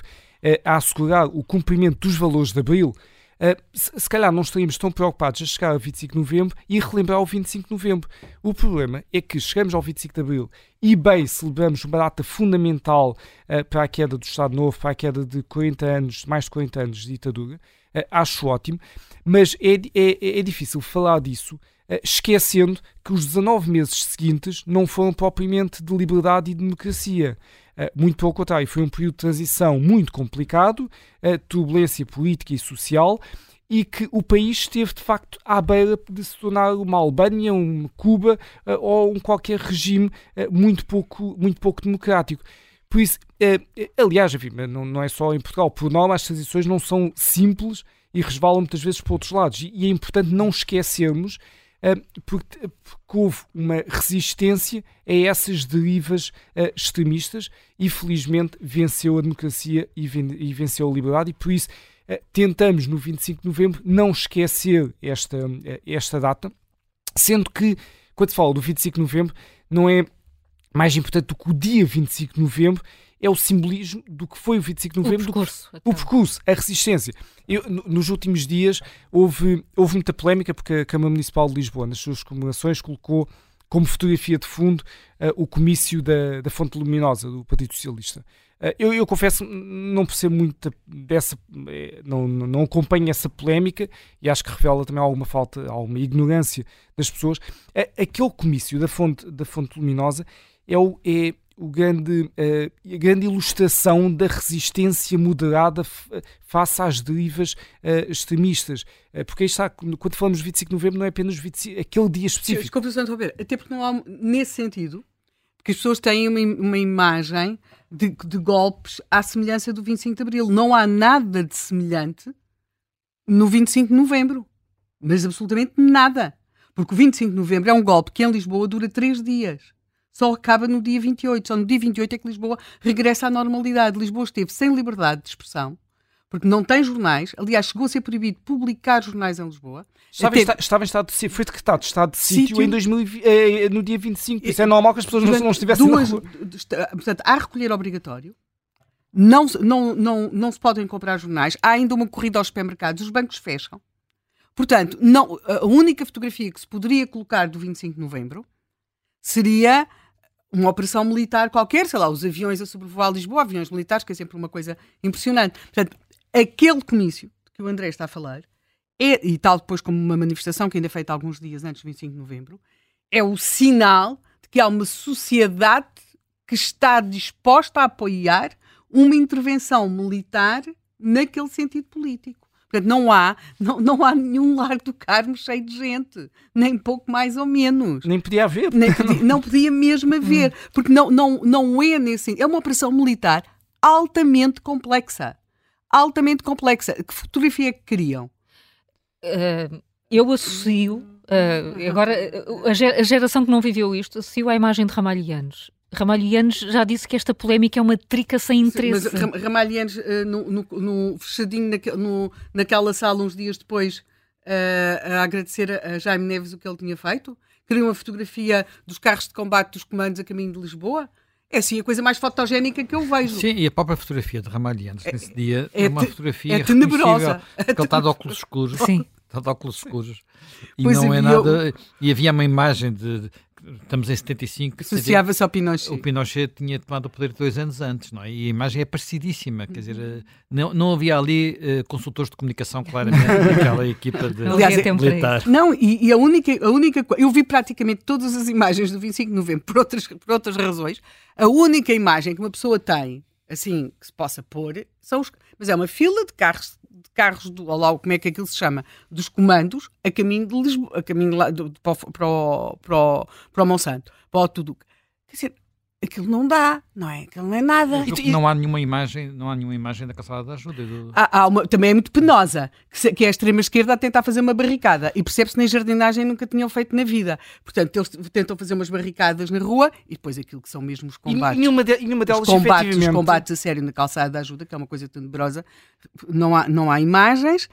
a assegurar o cumprimento dos valores de Abril, Uh, se, se, calhar não estaríamos tão preocupados a chegar ao 25 de novembro e relembrar o 25 de novembro. O problema é que chegamos ao 25 de abril e bem celebramos uma data fundamental uh, para a queda do Estado Novo, para a queda de 40 anos, mais de 40 anos de ditadura. Uh, acho ótimo, mas é, é, é difícil falar disso esquecendo que os 19 meses seguintes não foram propriamente de liberdade e de democracia. Eh, muito pelo contrário, foi um período de transição muito complicado, eh, turbulência política e social, e que o país esteve de facto à beira de se tornar uma Albânia, um Cuba eh, ou um qualquer regime muito pouco, muito pouco democrático. Por isso, aliás, enfim, não, é só em Portugal, por norma as transições não são simples e resvalam muitas vezes para outros lados. E é importante não esquecermos porque, porque, houve uma resistência a essas derivas uh, extremistas e felizmente venceu a democracia e, venceu a liberdade e por isso uh, tentamos no 25 de novembro não esquecer esta, esta data, sendo que quando se fala do 25 de novembro não é mais importante do que o dia 25 de novembro, é o simbolismo do que foi o 25 de novembro. O percurso. Do, então. O percurso, a resistência. Eu, nos últimos dias houve, houve muita polémica porque a Câmara Municipal de Lisboa, nas suas comemorações, colocou como fotografia de fundo uh, o comício da, da Fonte Luminosa, do Partido Socialista. Uh, eu, eu, confesso, não percebo muito dessa, eh, não, não acompanho essa polémica e acho que revela também alguma falta, alguma ignorância das pessoas. Uh, aquele comício da Fonte, da fonte Luminosa é, o, é, o grande, uh, a grande ilustração da resistência moderada face às derivas uh, extremistas. Porque aí está, quando falamos de 25 de novembro, não é apenas 25, aquele dia específico. Desculpa, Sr. até porque não há, nesse sentido, porque as pessoas têm uma, uma imagem de, de, golpes à semelhança do 25 de abril. Não há nada de semelhante no 25 de novembro. Mas absolutamente nada. Porque o 25 de novembro é um golpe que em Lisboa dura três dias só acaba no dia 28. Só no dia 28 é que Lisboa regressa à normalidade. Lisboa esteve sem liberdade de expressão, porque não tem jornais. Aliás, chegou a ser proibido publicar jornais em Lisboa. Estava, em, estava em estado de sítio, foi decretado estado de sítio, em 2020, eh, no dia 25. Isso é normal que as pessoas não, não estivessem duas, na rua. Portanto, há recolher obrigatório. Não, não, não, não se podem comprar jornais. Há ainda uma corrida aos supermercados. Os bancos fecham. Portanto, não, a única fotografia que se poderia colocar do 25 de novembro seria uma operação militar qualquer, sei lá, os aviões a sobrevoar Lisboa, aviões militares, que é sempre uma coisa impressionante. Portanto, aquele comício que o André está a falar, é, e tal depois como uma manifestação que ainda é feita alguns dias antes do 25 de novembro, é o sinal de que há uma sociedade que está disposta a apoiar uma intervenção militar naquele sentido político. Portanto, não há, não, não há nenhum Largo do Carmo cheio de gente, nem pouco mais ou menos. Nem podia haver. Nem podia, não podia mesmo haver, porque não, não, não é nesse. É uma operação militar altamente complexa. Altamente complexa. Que fotografia é que queriam? Uh, eu associo. Uh, agora, a geração que não viveu isto associo à imagem de Ramalhianos. Ramalhianos já disse que esta polémica é uma trica sem interesse. Sim, mas Ramalhianos, uh, no, no, no, fechadinho naque, no, naquela sala, uns dias depois, uh, a agradecer a Jaime Neves o que ele tinha feito, queria uma fotografia dos carros de combate dos comandos a caminho de Lisboa. É assim a coisa mais fotogénica que eu vejo. Sim, e a própria fotografia de Ramalhianos é, nesse dia é, é uma fotografia é tenebrosa. Porque ele está de óculos escuros. Sim. Está de óculos escuros. E pois não é nada. Eu... E havia uma imagem de, estamos em 75. Associava-se ao Pinochet. O Pinochet tinha tomado o poder dois anos antes, não é? E a imagem é parecidíssima, quer dizer, eh, não, não havia ali uh, consultores de comunicação, claramente, naquela equipa de Aliás, militar. Não, e, e, a única, a única eu vi praticamente todas as imagens do 25 de novembro por outras, por outras razões. A única imagem que uma pessoa tem, assim, que se possa pôr, são os. Mas é uma fila de carros carros do, lá, como é que aquilo se chama, dos comandos a caminho de Lisboa, a caminho lá, do, para, o, para, o, para, o, para o Monsanto, para o Tuduc. Quer dizer, aquilo não dá, não é? Aquilo não é nada. E, não há nenhuma imagem, não há nenhuma imagem da calçada da ajuda. Do... Há, há uma, também é muito penosa, que, se, que é a extrema-esquerda a tentar fazer uma barricada. E percebe-se que nem jardinagem nunca tinham feito na vida. Portanto, eles tentam fazer umas barricadas na rua e depois aquilo que são mesmo os combates. E nenhuma, de, nenhuma delas, os combates, os combates a sério na calçada da ajuda, que é uma coisa tenebrosa, não há, não há imagens.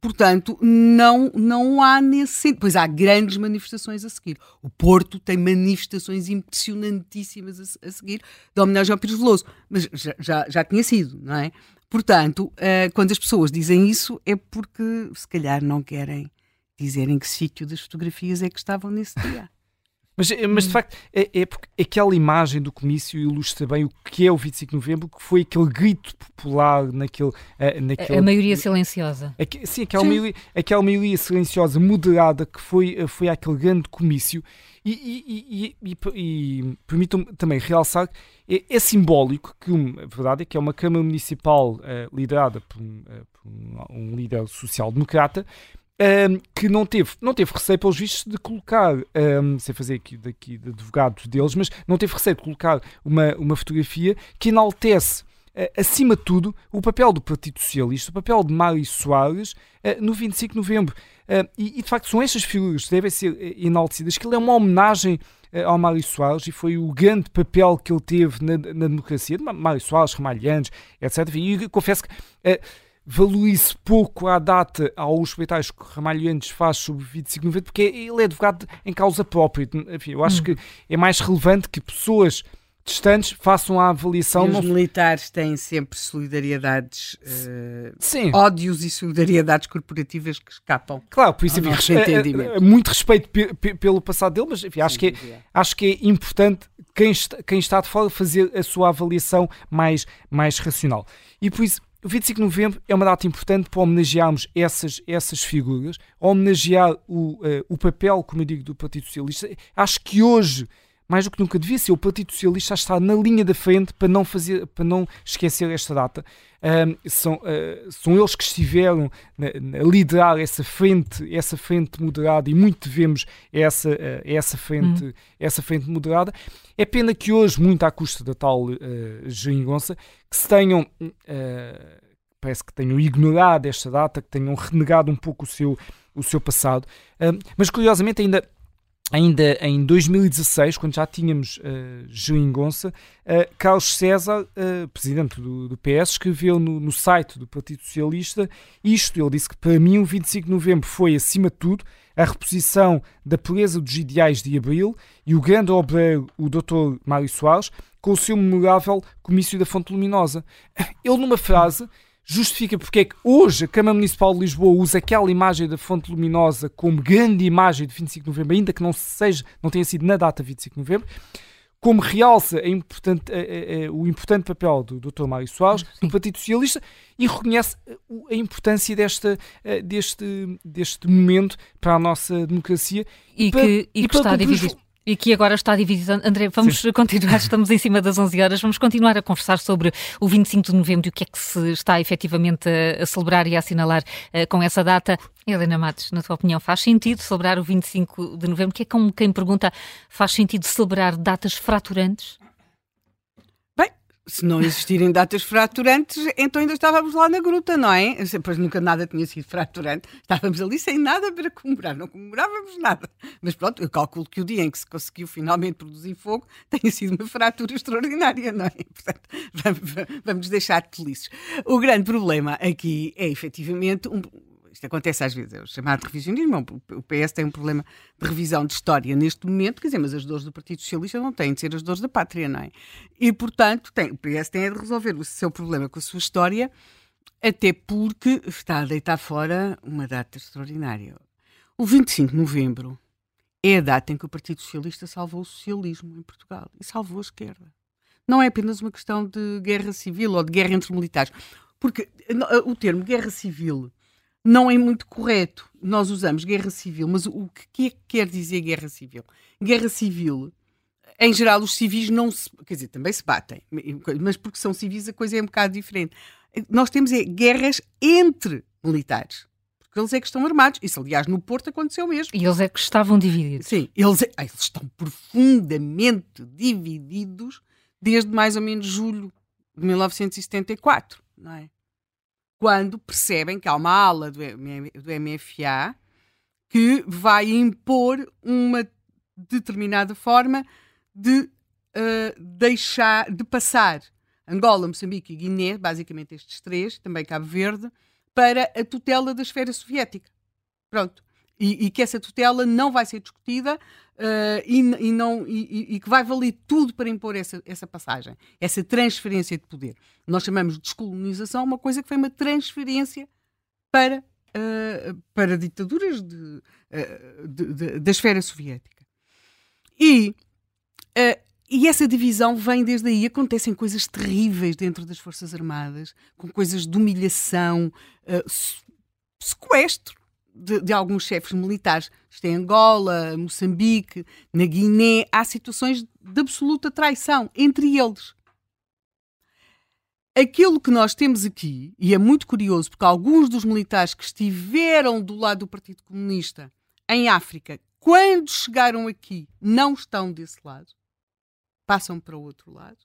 Portanto, não, não há nesse sentido. Pois há grandes manifestações a seguir. O Porto tem manifestações impressionantíssimas a, a seguir de homenagem ao Pires Veloso. Mas já, já, já tinha sido, não é? Portanto, uh, quando as pessoas dizem isso é porque se calhar não querem dizer em que sítio das fotografias é que estavam nesse dia. Mas, eh, mas de hum. facto, é, é porque aquela imagem do comício ilustra bem o que é o 25 de novembro, que foi aquele grito popular naquele. Uh, naquele a maioria silenciosa. Aqu sim, aquela, sim. Maioria, aquela maioria silenciosa, moderada, que foi, eh, foi aquele grande comício. E, e, e, e permitam-me também realçar é, é, simbólico que, um, a verdade é que é uma Câmara Municipal uh, liderada por uh, por um, um líder social-democrata, um, que não teve, não teve receio, pelos vistos, de colocar, um, sem fazer aqui daqui de advogado deles, mas não teve receio de colocar uma, uma fotografia que enaltece acima de tudo, o papel do Partido Socialista, o papel de Mário Soares uh, no 25 de novembro. E, de facto, são estas figuras que devem ser enaltecidas, que ele é uma homenagem ao Mário Soares e foi o grande papel que ele teve na, na democracia, de Mário Soares, Ramalhantes, etc. E confesso que valorize pouco à data aos comentários que Ramalhantes faz sobre 25 de novembro, porque ele é advogado em causa própria. Enfim, eu acho hum. que é mais relevante que pessoas distantes façam a avaliação. E os não... militares têm sempre solidariedades, uh, Sim. ódios e solidariedades corporativas que escapam. Claro, por isso, enfim, é, é, muito respeito pelo passado dele, mas enfim, acho, que é, acho que é importante quem está, quem está de fora fazer a sua avaliação mais, mais racional. E por isso, o 25 de novembro é uma data importante para homenagearmos essas, essas figuras, homenagear o, uh, o papel, como eu digo, do Partido Socialista. Acho que hoje, mais do que nunca, devia ser o Partido Socialista a estar na linha da frente para não, fazer, para não esquecer esta data. Um, são, uh, são eles que estiveram a liderar essa frente, essa frente moderada e muito devemos essa, uh, essa, frente, uhum. essa frente moderada. É pena que hoje, muito à custa da tal uh, geringonça, que se tenham, uh, parece que tenham ignorado esta data, que tenham renegado um pouco o seu, o seu passado. Uh, mas curiosamente ainda ainda em 2016, quando já tínhamos uh, Geringonça, uh, Carlos César, uh, presidente do, do, PS, escreveu no, no, site do Partido Socialista isto. Ele disse que para mim o 25 de novembro foi, acima de tudo, a reposição da pureza dos ideais de Abril e o grande obreiro, o Dr. Mário Soares, com o seu memorável comício da Fonte Luminosa. Ele, numa frase, justifica porque é que hoje a Câmara Municipal de Lisboa usa aquela imagem da Fonte Luminosa como grande imagem de 25 de novembro, ainda que não, seja, não tenha sido na data 25 de novembro, como realça importante, a, a, a, o importante papel do Dr. Mário Soares, Sim. do Partido Socialista, e reconhece a importância desta, deste, deste momento para a nossa democracia. E, para, que, e, e que está dividido. E que agora está dividido. André, vamos Sim. continuar, estamos em cima das 11 horas, vamos continuar a conversar sobre o 25 de novembro e o que é que se está efetivamente a, a celebrar e a assinalar uh, com essa data. Helena Matos, na tua opinião, faz sentido celebrar o 25 de novembro? Que é como quem pergunta, faz sentido celebrar datas fraturantes? Se não existirem datas fraturantes, então ainda estávamos lá na gruta, não é? Pois nunca nada tinha sido fraturante. Estávamos ali sem nada para comemorar, não comemorávamos nada. Mas pronto, eu calculo que o dia em que se conseguiu finalmente produzir fogo tenha sido uma fratura extraordinária, não é? Portanto, vamos, vamos deixar de tolices. O grande problema aqui é efetivamente um, isto acontece às vezes, é o chamado revisionismo. O PS tem um problema de revisão de história neste momento, quer dizer, mas as dores do Partido Socialista não têm de ser as dores da pátria, não é? E, portanto, tem, o PS tem de resolver o seu problema com a sua história, até porque está a deitar fora uma data extraordinária. O 25 de novembro é a data em que o Partido Socialista salvou o socialismo em Portugal e salvou a esquerda. Não é apenas uma questão de guerra civil ou de guerra entre militares, porque o termo guerra civil não é muito correto. Nós usamos guerra civil, mas o que é que quer dizer guerra civil? Guerra civil, em geral, os civis não se. Quer dizer, também se batem, mas porque são civis a coisa é um bocado diferente. Nós temos é, guerras entre militares. Porque porque eles é que estão armados. Isso, aliás, no Porto aconteceu mesmo. E eles é que estavam divididos. Sim, eles, é- eles estão profundamente divididos desde mais ou menos julho de 1974, não é? Quando percebem que há uma ala do, do MFA que vai impor uma determinada forma de eh, deixar, de passar Angola, Moçambique e Guiné, basicamente estes três, também Cabo Verde, para a tutela da esfera soviética. Pronto. E, e que essa tutela não vai ser discutida eh, e, e não, e, e- que vai valer tudo para impor essa, essa passagem, essa transferência de poder. Nós chamamos de descolonização uma coisa que foi uma transferência para, eh, para ditaduras de, eh, de- de- da esfera soviética. E, e essa divisão vem desde aí. Acontecem coisas terríveis dentro das Forças Armadas, com coisas de humilhação, se- sequestro de, de alguns chefes militares. Isto é Angola, Moçambique, na Guiné. Há situações de absoluta traição entre eles. Aquilo que nós temos aqui, e é muito curioso, porque alguns dos militares que estiveram do lado do Partido Comunista em África, quando chegaram aqui, não estão desse lado, passam para o outro lado.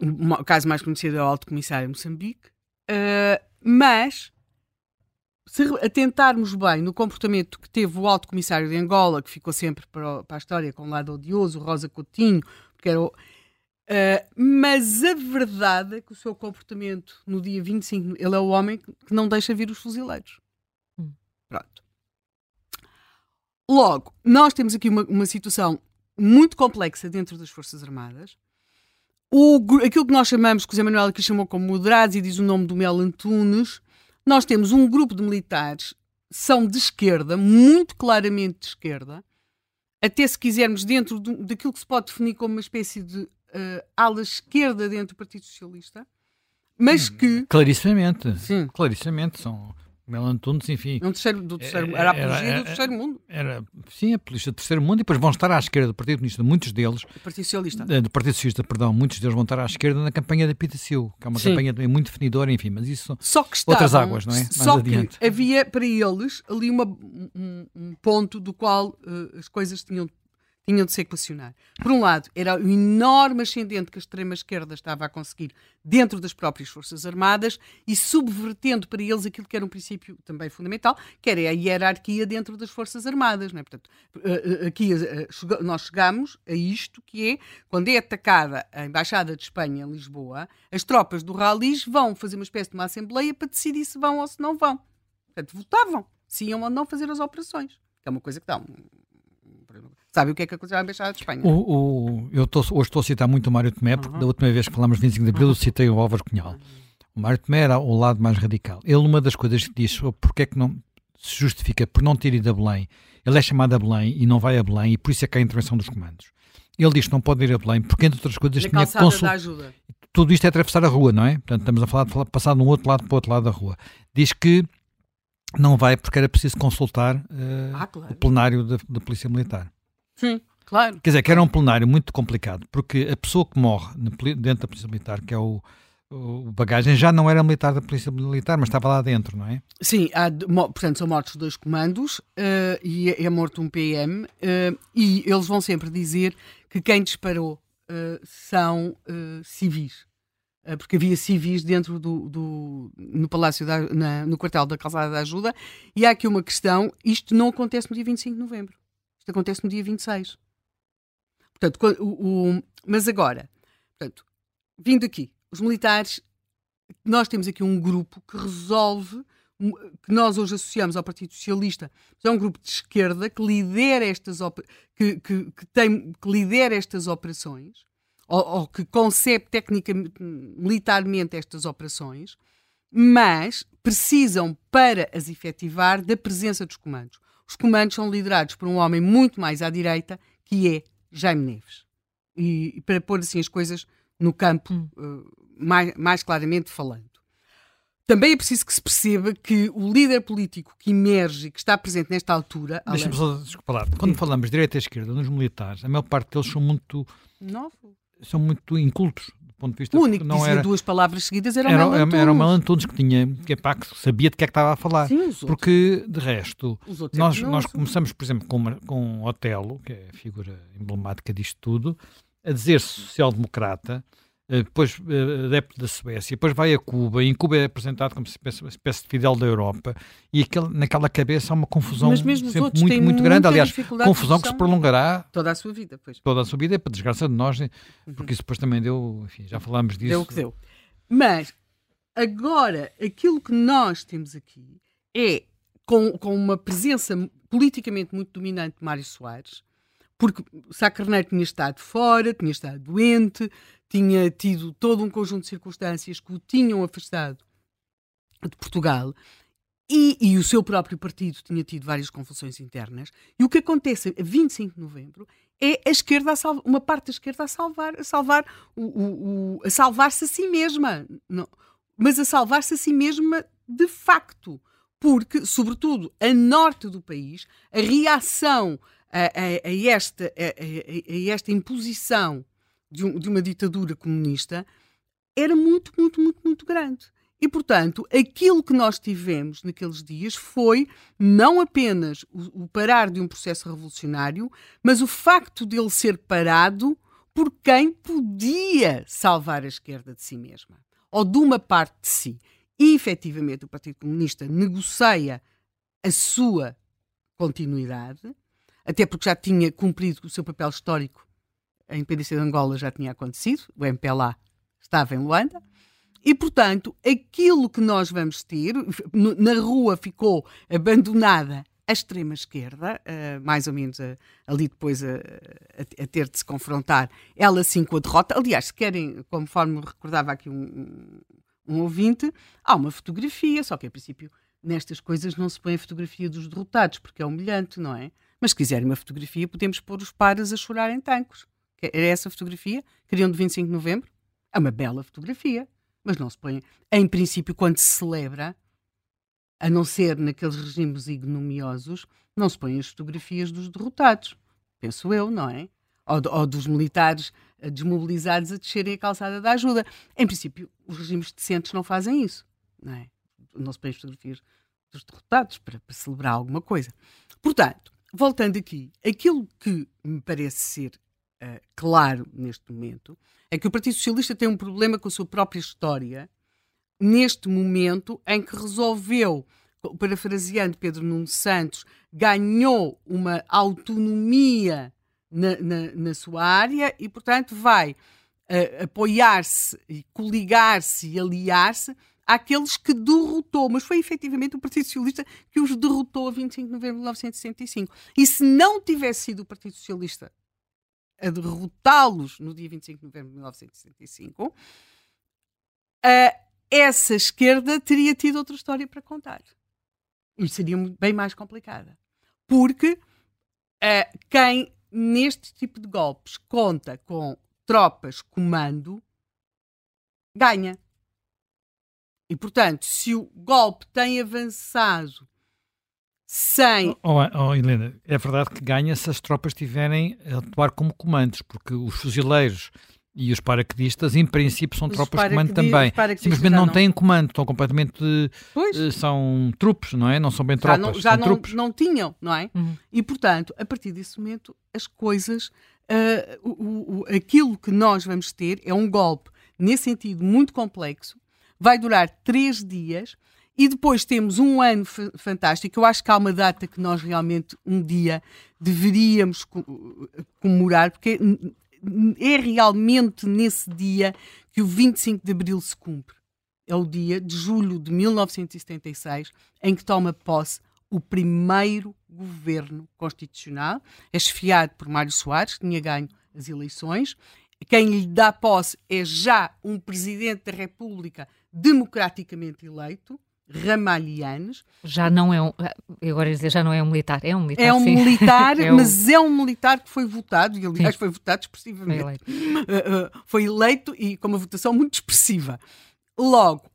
O caso mais conhecido é o Alto Comissário Moçambique, Uh, mas se atentarmos bem no comportamento que teve o Alto Comissário de Angola, que ficou sempre para, a história com o lado odioso, Rosa Coutinho, porque era o- Uh, mas a verdade é que o seu comportamento no dia 25, ele é o homem que não deixa vir os fuzileiros. Hum. Pronto. Logo, nós temos aqui uma, uma situação muito complexa dentro das Forças Armadas. O, aquilo que nós chamamos, que o Zé Manuel aqui chamou como moderados, e diz o nome do Mel Antunes, nós temos um grupo de militares, são de esquerda, muito claramente de esquerda, até se quisermos dentro do- daquilo que se pode definir como uma espécie de eh, ala esquerda dentro do Partido Socialista, mas que Clarissimamente. Sim. Clarissimamente. São Melantunes, enfim. é um terceiro, do terceiro, Era- era a apologia era- do terceiro mundo, Era, sim, a polícia do terceiro mundo, e depois vão estar à esquerda do Partido Comunista, muitos deles, do Partido Socialista. eh, do Partido Socialista, perdão, muitos deles vão estar à esquerda na campanha da Pitacil, que é uma Sim. campanha também muito definidora, enfim, mas isso Só que estavam, Outras águas, não é? Mais Só adiante. que havia para eles ali uma- um, um ponto do qual eh, as coisas tinham, tinham de se equacionar. Por um lado, era o enorme ascendente que a extrema-esquerda estava a conseguir dentro das próprias Forças Armadas e subvertendo para eles aquilo que era um princípio também fundamental, que era a hierarquia dentro das Forças Armadas. Não é? Portanto, eh, eh, aqui eh, nós chegamos a isto que é, quando é atacada a Embaixada de Espanha em Lisboa, as tropas do Ralis vão fazer uma espécie de uma assembleia para decidir se vão ou se não vão. Portanto, votavam se iam ou não fazer as operações. Que é uma coisa que dá um... Sabe o que é que aconteceu à Embaixada de Espanha? O, o- eu tô- hoje estou a citar muito o Mário Tomé, porque Uhum. da última vez que falámos de 25 de Abril eu citei o Álvaro Cunhal. O Mário Tomé era o lado mais radical. Ele, uma das coisas que diz sobre porque é que não se justifica por não ter ido a Belém, ele é chamado a Belém e não vai a Belém, e por isso é que há a intervenção dos comandos. Ele diz que não pode ir a Belém porque, entre outras coisas, Na tinha consul... tudo isto é atravessar a rua, não é? Portanto, estamos a falar de falar- passar de um outro lado para o outro lado da rua. Diz que não vai porque era preciso consultar eh, Ah, claro. o plenário da, da Polícia Militar. Sim, claro. Quer dizer, que era um plenário muito complicado, porque a pessoa que morre dentro da Polícia Militar, que é o, o Bagagem, já não era militar da Polícia Militar, mas estava lá dentro, não é? Sim, há, portanto, são mortos dois comandos eh, e é, é morto um PM eh, e eles vão sempre dizer que quem disparou são civis. Eh, porque havia civis dentro do, do- no Palácio, da, na- no quartel da Calçada da Ajuda e há aqui uma questão, isto não acontece no dia 25 de novembro, isto acontece no dia 26. Portanto, o, o- mas agora, portanto, vindo aqui, os militares, nós temos aqui um grupo que resolve, que nós hoje associamos ao Partido Socialista, é um grupo de esquerda que lidera estas, que, que, que tem, que lidera estas operações, ou, ou que concebe tecnicamente, militarmente estas operações, mas precisam, para as efetivar, da presença dos comandos. Os comandos são liderados por um homem muito mais à direita, que é Jaime Neves. E, e para pôr assim as coisas no campo, Hum. eh, mais, mais claramente falando. Também é preciso que se perceba que o líder político que emerge e que está presente nesta altura. Deixa-me só, desculpa lá, quando falamos de direita e esquerda nos militares, a maior parte deles são muito, Novo. São muito incultos. ponto de vista. O único que não dizia era, duas palavras seguidas era o era, Mel era, Antunes. era o Mel Antunes que tinha, que, pá, que sabia de que é que estava a falar. Sim, os outros. Porque, de resto, é nós, nós começamos, por exemplo, com, com Otelo, que é a figura emblemática disto tudo, a dizer-se social-democrata, depois eh, adepto da Suécia, depois vai a Cuba, e em Cuba é apresentado como uma espécie, de Fidel da Europa, e aquele, naquela cabeça há uma confusão Mas mesmo sempre muito, muito grande. Aliás, confusão que se prolongará Toda a sua vida, pois. toda a sua vida, para desgraça de nós, né? porque isso depois também deu, enfim, já falámos disso. Deu o que deu. Mas, agora, aquilo que nós temos aqui é, com, com uma presença politicamente muito dominante de Mário Soares, porque Sá Carneiro tinha estado fora, tinha estado doente, tinha tido todo um conjunto de circunstâncias que o tinham afastado de Portugal. E, e o seu próprio partido tinha tido várias confusões internas. E o que acontece a 25 de novembro é a esquerda uma parte da esquerda a salvar, a salvar o, o- o- a salvar-se a si mesma. Não, mas a salvar-se a si mesma de facto. Porque, sobretudo, a norte do país, a reação a, a- a esta, a, esta imposição de, um- de uma ditadura comunista era muito, muito, muito, muito grande. E, portanto, aquilo que nós tivemos naqueles dias foi não apenas o, o parar de um processo revolucionário, mas o facto dele ser parado por quem podia salvar a esquerda de si mesma, ou de uma parte de si. E, efetivamente, o Partido Comunista negocia a sua continuidade, até porque já tinha cumprido o seu papel histórico. A independência de Angola já tinha acontecido, o MPLA estava em Luanda, e, portanto, aquilo que nós vamos ter, na rua ficou abandonada a extrema-esquerda, eh, mais ou menos eh, ali depois a, a- a ter de se confrontar, ela sim com a derrota. Aliás, se querem, conforme recordava aqui um- um ouvinte, há uma fotografia, só que a princípio nestas coisas não se põe a fotografia dos derrotados, porque é humilhante, não é? Mas se quiserem uma fotografia, podemos pôr os pares a chorar em tancos. Era essa fotografia? Queriam de 25 de novembro? É uma bela fotografia, mas não se põe. Em princípio, quando se celebra, a não ser naqueles regimes ignomiosos, não se põem as fotografias dos derrotados. Penso eu, não é? Ou, ou dos militares eh, desmobilizados a descerem a calçada da ajuda. Em princípio, os regimes decentes não fazem isso, não é? Não se põem as fotografias dos derrotados para, para celebrar alguma coisa. Portanto, voltando aqui, aquilo que me parece ser eh, claro neste momento é que o Partido Socialista tem um problema com a sua própria história neste momento em que resolveu, parafraseando Pedro Nuno Santos, ganhou uma autonomia na, na, na sua área e, portanto, vai eh, apoiar-se e coligar-se e aliar-se àqueles que derrotou, mas foi efetivamente o Partido Socialista que os derrotou a 25 de novembro de 1965. E se não tivesse sido o Partido Socialista a derrotá-los no dia 25 de novembro de 1965, ah, essa esquerda teria tido outra história para contar. E seria bem mais complicada. Porque quem, neste tipo de golpes, conta com tropas comando, ganha. E, portanto, se o golpe tem avançado sem Oh, oh, Helena, é verdade que ganha se as tropas estiverem a atuar como comandos, porque os fuzileiros e os paraquedistas, em princípio, são Os tropas de comando também. Simplesmente já não, não. têm comando, estão completamente. Pois. eh, são trupes, não é? Não são bem já tropas, não, já são não, trupes. não tinham, não é? Uhum. E, portanto, a partir desse momento, as coisas, o, o- o- aquilo que nós vamos ter é um golpe, nesse sentido, muito complexo, vai durar três dias e depois temos um ano fa- fantástico. Eu acho que há uma data que nós realmente, um dia, deveríamos co- comemorar, porque é realmente nesse dia que o 25 de Abril se cumpre. É o dia de julho de 1976 em que toma posse o primeiro governo constitucional, é chefiado por Mário Soares, que tinha ganho as eleições. Quem lhe dá posse é já um presidente da República democraticamente eleito, Ramalhianes. Já não é um. eu Agora dizer, já não é um militar. É um militar. É um sim. militar, É o- mas é um militar que foi votado, e aliás Sim. foi votado Foi expressivamente. eleito. Uh, uh, foi eleito e com uma votação muito expressiva. Logo,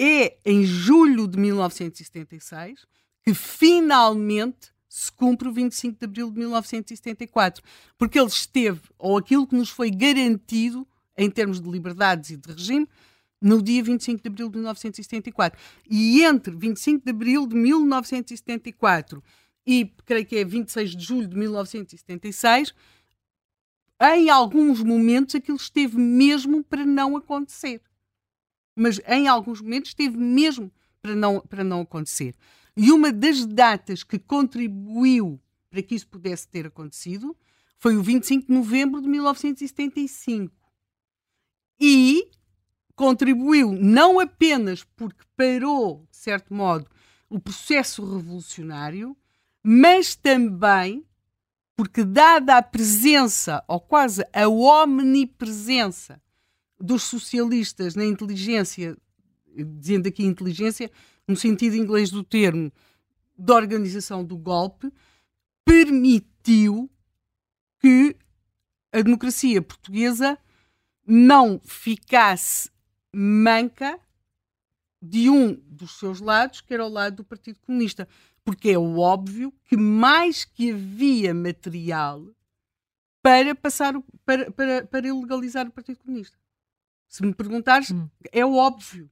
é em julho de 1976 que finalmente se cumpre o 25 de abril de 1974. Porque ele esteve, ou aquilo que nos foi garantido em termos de liberdades e de regime, no dia 25 de abril de 1974. E entre 25 de abril de 1974 e, creio que é 26 de julho de 1976, em alguns momentos aquilo esteve mesmo para não acontecer. Mas em alguns momentos esteve mesmo para não, para não acontecer. E uma das datas que contribuiu para que isso pudesse ter acontecido foi o 25 de novembro de 1975. E contribuiu não apenas porque parou, de certo modo, o processo revolucionário, mas também porque, dada a presença, ou quase a omnipresença dos socialistas na inteligência, dizendo aqui inteligência, no sentido inglês do termo, da organização do golpe, permitiu que a democracia portuguesa não ficasse manca de um dos seus lados, que era o lado do Partido Comunista porque é óbvio que mais que havia material para passar o, para, para, para ilegalizar o Partido Comunista. Se me perguntares, hum. é óbvio.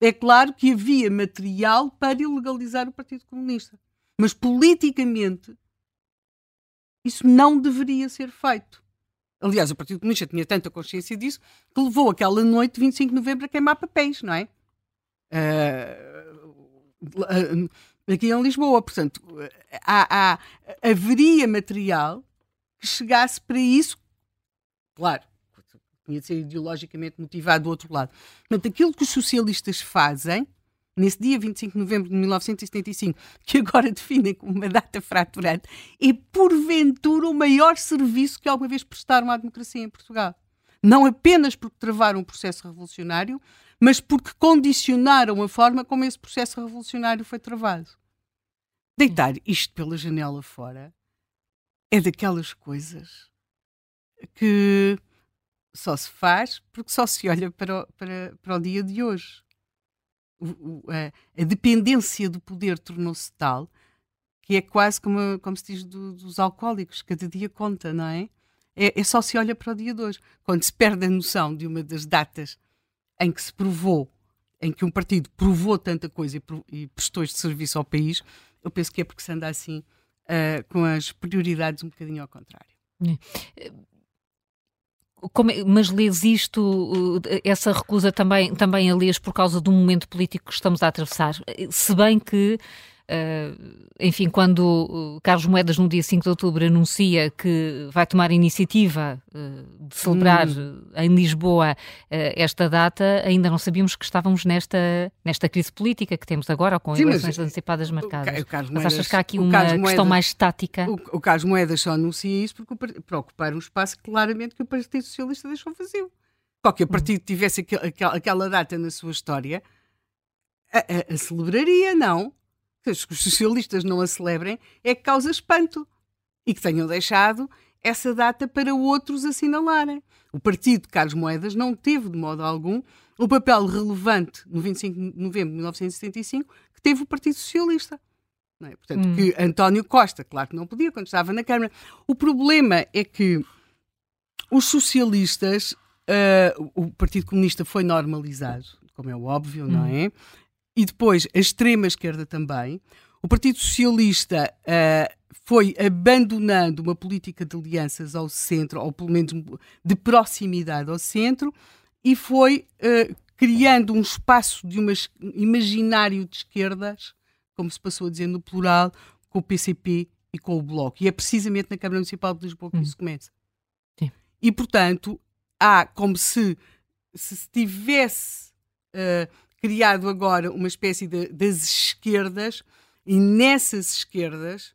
É claro que havia material para ilegalizar o Partido Comunista. Mas politicamente isso não deveria ser feito. Aliás, o Partido Comunista tinha tanta consciência disso que levou aquela noite de 25 de novembro a queimar papéis, não é? Uh, aqui em Lisboa. Portanto, há, há, haveria material que chegasse para isso, claro, tinha de ser ideologicamente motivado do outro lado. Portanto, aquilo que os socialistas fazem, nesse dia 25 de novembro de 1975, que agora definem como uma data fraturante, é porventura o maior serviço que alguma vez prestaram à democracia em Portugal. Não apenas porque travaram o processo revolucionário, mas porque condicionaram a forma como esse processo revolucionário foi travado. Deitar isto pela janela fora é daquelas coisas que só se faz porque só se olha para o, para, para o dia de hoje. A, a, dependência do poder tornou-se tal que é quase como, como se diz do, dos alcoólicos, cada dia conta, não é? é? É só se olha para o dia de hoje. Quando se perde a noção de uma das datas em que se provou, em que um partido provou tanta coisa e, e prestou este serviço ao país, eu penso que é porque se anda assim uh, com as prioridades um bocadinho ao contrário. Como, é, mas lês isto, essa recusa também, também a lês por causa do momento político que estamos a atravessar? Se bem que Uh, enfim, quando Carlos Moedas, no dia 5 de outubro, anuncia que vai tomar a iniciativa uh, de celebrar hum. em Lisboa uh, esta data, ainda não sabíamos que estávamos nesta, nesta crise política que temos agora, com Sim, eleições antecipadas marcadas. O, o mas Moedas, achas que há aqui uma Moedas, questão mais estática? O, o Carlos Moedas só anuncia isso porque, para ocupar um espaço claramente que o Partido Socialista deixou vazio. Qualquer hum. partido tivesse aquel, aquela data na sua história, a, a, a celebraria, não? Que os socialistas não a celebrem é que causa espanto e que tenham deixado essa data para outros assinalarem. O partido de Carlos Moedas não teve, de modo algum, o papel relevante no 25 de novembro de 1975 que teve o Partido Socialista. É? Portanto, hum. que António Costa, claro que não podia quando estava na Câmara. O problema é que os socialistas, uh, o Partido Comunista foi normalizado, como é óbvio, hum. não é? E depois a extrema-esquerda também, o Partido Socialista uh, foi abandonando uma política de alianças ao centro, ou pelo menos de proximidade ao centro, e foi uh, criando um espaço de um imaginário de esquerdas, como se passou a dizer no plural, com o PCP e com o Bloco. E é precisamente na Câmara Municipal de Lisboa que hum. isso começa. Sim. E, portanto, há como se se tivesse uh, criado agora uma espécie de, das esquerdas, e nessas esquerdas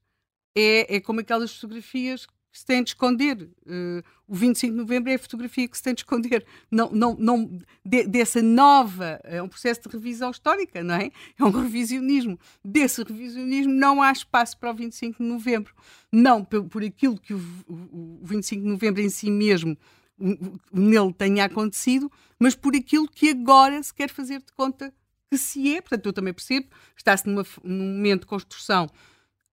é, é como aquelas fotografias que se têm de esconder. Uh, o 25 de novembro é a fotografia que se tem de esconder. Não, não, não, de, dessa nova, é um processo de revisão histórica, não é? É um revisionismo. Desse revisionismo não há espaço para o 25 de novembro. Não por, por aquilo que o, o, o 25 de novembro em si mesmo nele tenha acontecido, mas por aquilo que agora se quer fazer de conta que se é. Portanto, eu também percebo, está-se num momento de construção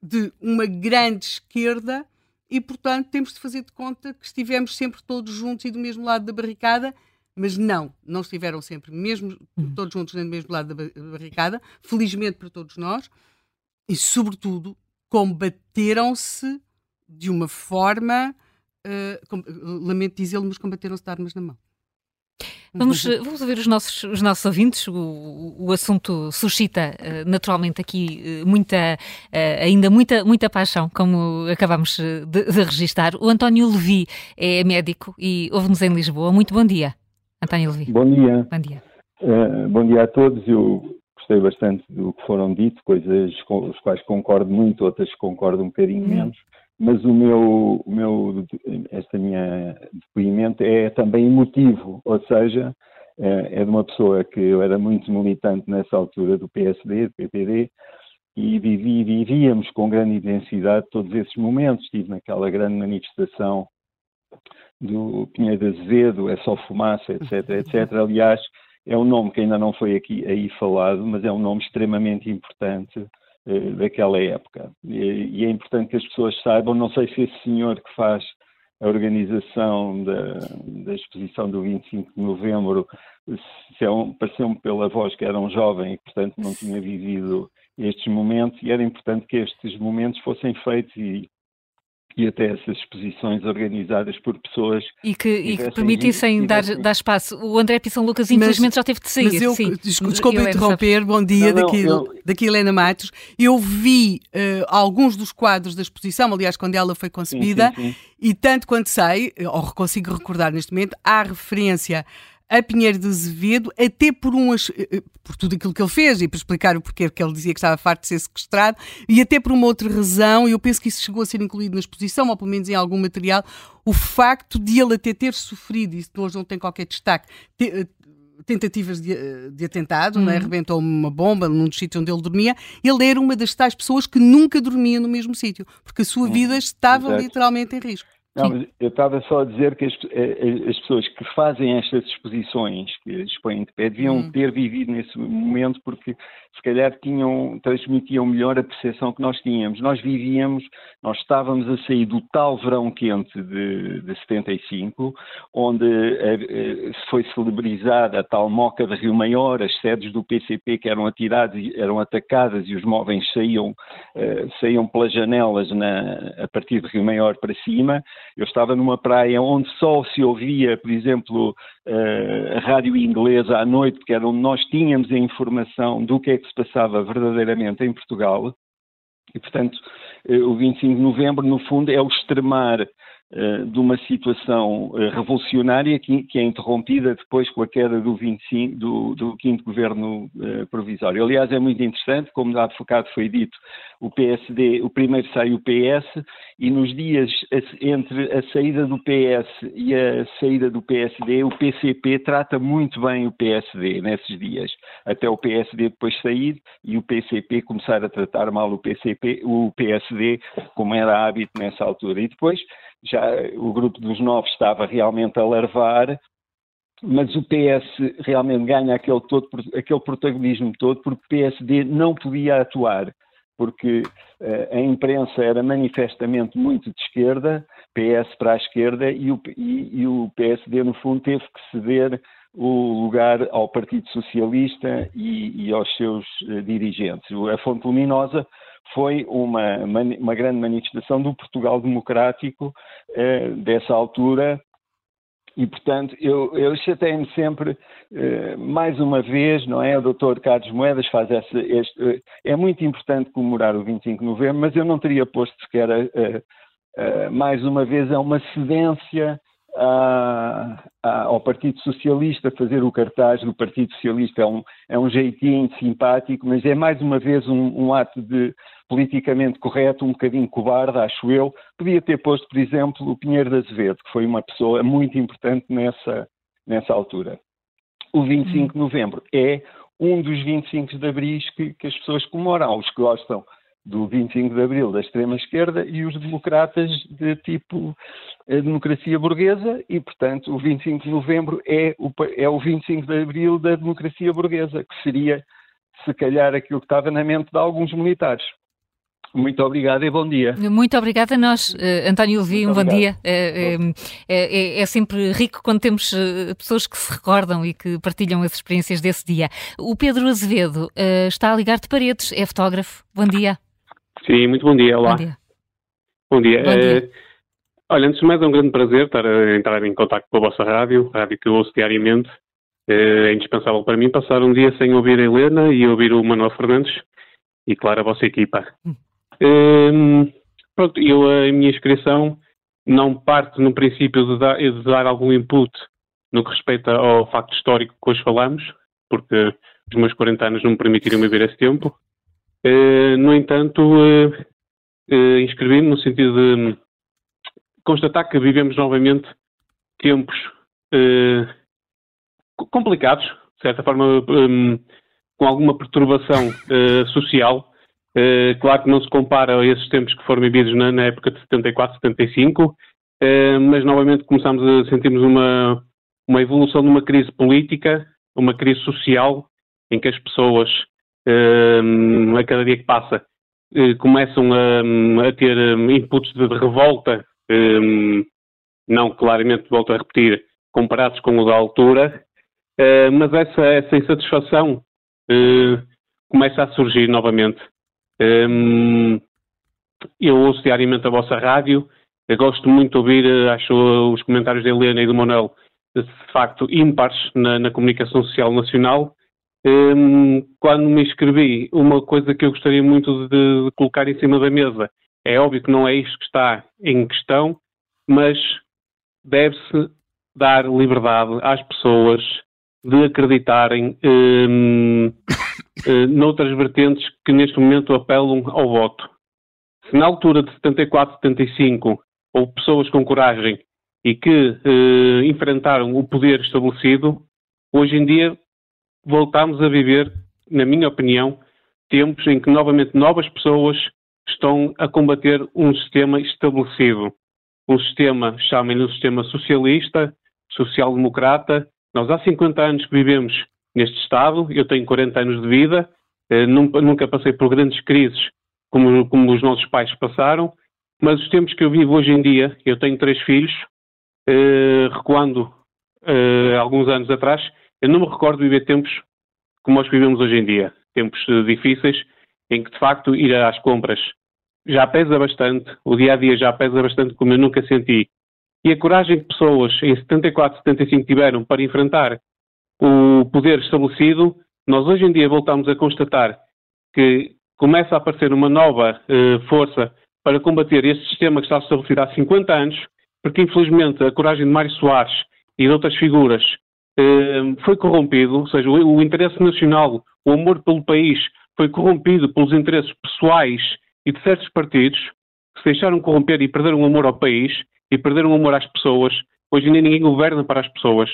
de uma grande esquerda e, portanto, temos de fazer de conta que estivemos sempre todos juntos e do mesmo lado da barricada, mas não, não estiveram sempre mesmo uhum. todos juntos no mesmo lado da barricada, felizmente para todos nós, e, sobretudo, combateram-se de uma forma, uh, lamento dizê-lo, mas combateram-se de armas na mão. Vamos, vamos ouvir os nossos, os nossos ouvintes. O, o assunto suscita uh, naturalmente aqui uh, muita, uh, ainda muita, muita paixão, como acabamos de, de registar. O António Levi é médico e ouve-nos em Lisboa. Muito bom dia, António Levi. Bom dia. Bom dia. bom dia a todos. Eu gostei bastante do que foram dito, coisas com as quais concordo muito, outras concordo um bocadinho hum. menos mas o meu, o meu, esta minha depoimento é também emotivo, ou seja, é, é de uma pessoa que eu era muito militante nessa altura do PSD, do PPD, e vivi, vivíamos com grande intensidade todos esses momentos. Estive naquela grande manifestação do Pinheiro Azevedo, é só fumaça, etc, etc. Aliás, é um nome que ainda não foi aqui aí falado, mas é um nome extremamente importante eh, daquela época. E, e, é importante que as pessoas saibam, não sei se esse senhor que faz a organização da, da exposição do 25 de novembro, é um, pareceu-me pela voz que era um jovem e, portanto, não tinha vivido estes momentos, e era importante que estes momentos fossem feitos e e até essas exposições organizadas por pessoas e que, e que permitissem dar, dar espaço. O André Pissão Lucas, infelizmente, mas, já teve de sair. Mas eu, sim. desculpa interromper, bom dia, não, não, daqui, eu... daqui Helena Matos. Eu vi uh, alguns dos quadros da exposição, aliás, quando ela foi concebida, sim, sim, sim. e tanto quanto sei, ou consigo recordar neste momento, há referência a Pinheiro de Azevedo, até por, umas, eh, eh, por tudo aquilo que ele fez e para explicar o porquê que ele dizia que estava farto de ser sequestrado, e até por uma outra razão, e eu penso que isso chegou a ser incluído na exposição, ou pelo menos em algum material, o facto de ele até ter sofrido, isso hoje não tem qualquer destaque, ter, eh, tentativas de, de atentado, uhum. né? arrebentou uma bomba num dos sítios onde ele dormia, ele era uma das tais pessoas que nunca dormia no mesmo sítio, porque a sua uhum. vida estava Exato. literalmente em risco. Não, mas eu estava só a dizer que as, eh, eh, as, pessoas que fazem estas exposições, que expõem de pé, deviam hum. ter vivido nesse momento porque se calhar tinham, transmitiam melhor a percepção que nós tínhamos. Nós vivíamos, nós estávamos a sair do tal verão quente de, de 75, onde eh, foi celebrizada a tal moca de Rio Maior, as sedes do PCP que eram atiradas, eram atacadas e os móveis saíam, saíam pelas janelas na, a partir de Rio Maior para cima. Eu estava numa praia onde só se ouvia, por exemplo, eh, a rádio inglesa à noite, porque era onde nós tínhamos a informação do que é que se passava verdadeiramente em Portugal. E, portanto, eh, o 25 de novembro, no fundo, é o extremar de uma situação eh, revolucionária que, é interrompida depois com a queda do, 25, do, do quinto governo uh, provisório. Aliás, é muito interessante, como há bocado foi dito, o PSD, o primeiro sai o PS, e nos dias entre a saída do PS e a saída do PSD, o PCP trata muito bem o PSD nesses dias, até o PSD depois sair e o PCP começar a tratar mal o PCP, o PSD, como era hábito nessa altura. E depois já o grupo dos novos estava realmente a larvar, mas o PS realmente ganha aquele, todo, aquele protagonismo todo porque o PSD não podia atuar, porque uh, a imprensa era manifestamente muito de esquerda, PS para a esquerda, e o, e, e o PSD, no fundo, teve que ceder o lugar ao Partido Socialista e, e aos seus uh, dirigentes. A Fonte Luminosa foi uma, uma grande manifestação do Portugal democrático eh, dessa altura. E, portanto, eu, eu chatei-me sempre, eh, mais uma vez, não é? O doutor Carlos Moedas faz essa. Este, eh, é muito importante comemorar o 25 de novembro, mas eu não teria posto sequer, mais uma vez, a uma cedência a, a, ao Partido Socialista, fazer o cartaz do Partido Socialista é um, é um jeitinho simpático, mas é mais uma vez um, um, ato de politicamente correto, um bocadinho cobarde, acho eu. Podia ter posto, por exemplo, o Pinheiro de Azevedo, que foi uma pessoa muito importante nessa, nessa altura. O 25 de novembro é um dos 25 de abril que, que as pessoas comemoram, os que gostam do 25 de Abril da extrema-esquerda e os democratas de tipo a democracia burguesa e, portanto, o 25 de Novembro é o, é o 25 de Abril da democracia burguesa, que seria, se calhar, aquilo que estava na mente de alguns militares. Muito obrigado e bom dia. Muito obrigada a nós, uh, António Levi, um bom dia. É, é, é, sempre rico quando temos pessoas que se recordam e que partilham as experiências desse dia. O Pedro Azevedo uh, está a ligar de paredes, é fotógrafo. Bom dia. Sim, muito bom dia. Olá. Bom dia. Bom dia. Bom dia. olha, antes de mais, é um grande prazer estar a entrar em contato com a vossa rádio, a rádio que eu ouço diariamente. É indispensável para mim passar um dia sem ouvir a Helena e ouvir o Manuel Fernandes e, claro, a vossa equipa. Hum. Hum, pronto, eu, a minha inscrição não parte no princípio de dar, de dar, algum input no que respeita ao facto histórico que hoje falamos, porque os meus 40 anos não me permitiriam viver esse tempo. Uh, no entanto, uh, uh, inscrevi-me no sentido de constatar que vivemos novamente tempos complicados, de certa forma, um, com alguma perturbação social. Claro que não se compara a esses tempos que foram vividos na, época de 74, 75, uh, mas novamente começamos a sentirmos uma, uma evolução de uma crise política, uma crise social, em que as pessoas, a cada dia que passa, uh, começam a, a ter inputs de, revolta, não claramente, volto a repetir, comparados com o da altura, mas essa, essa insatisfação começa a surgir novamente. Eu ouço diariamente a vossa rádio, eu gosto muito de ouvir, eh, acho os comentários da Helena e do Manuel de facto ímpares na, na comunicação social nacional. Um, quando me inscrevi, uma coisa que eu gostaria muito de, colocar em cima da mesa, é óbvio que não é isto que está em questão, mas deve-se dar liberdade às pessoas de acreditarem um, uh, noutras vertentes que neste momento apelam ao voto. Se na altura de 74, 75 houve pessoas com coragem e que uh, enfrentaram o poder estabelecido, hoje em dia voltamos a viver, na minha opinião, tempos em que novamente novas pessoas estão a combater um sistema estabelecido. Um sistema, chamem-lhe um sistema socialista, social-democrata. Nós há 50 anos que vivemos neste Estado. Eu tenho 40 anos de vida, eh, nunca passei por grandes crises como, como os nossos pais passaram, mas os tempos que eu vivo hoje em dia, eu tenho três filhos, eh, recuando eh, alguns anos atrás, eu não me recordo de viver tempos como nós vivemos hoje em dia, tempos difíceis, em que de facto ir às compras já pesa bastante, o dia a dia já pesa bastante, como eu nunca senti. E a coragem que pessoas em 74, 75 tiveram para enfrentar o poder estabelecido, nós hoje em dia voltamos a constatar que começa a aparecer uma nova eh, força para combater este sistema que está estabelecido há 50 anos, porque infelizmente a coragem de Mário Soares e de outras figuras eh, foi corrompido, ou seja, o, interesse nacional, o amor pelo país foi corrompido pelos interesses pessoais e de certos partidos que se deixaram corromper e perderam o amor ao país e perderam o amor às pessoas. Hoje em dia ninguém governa para as pessoas.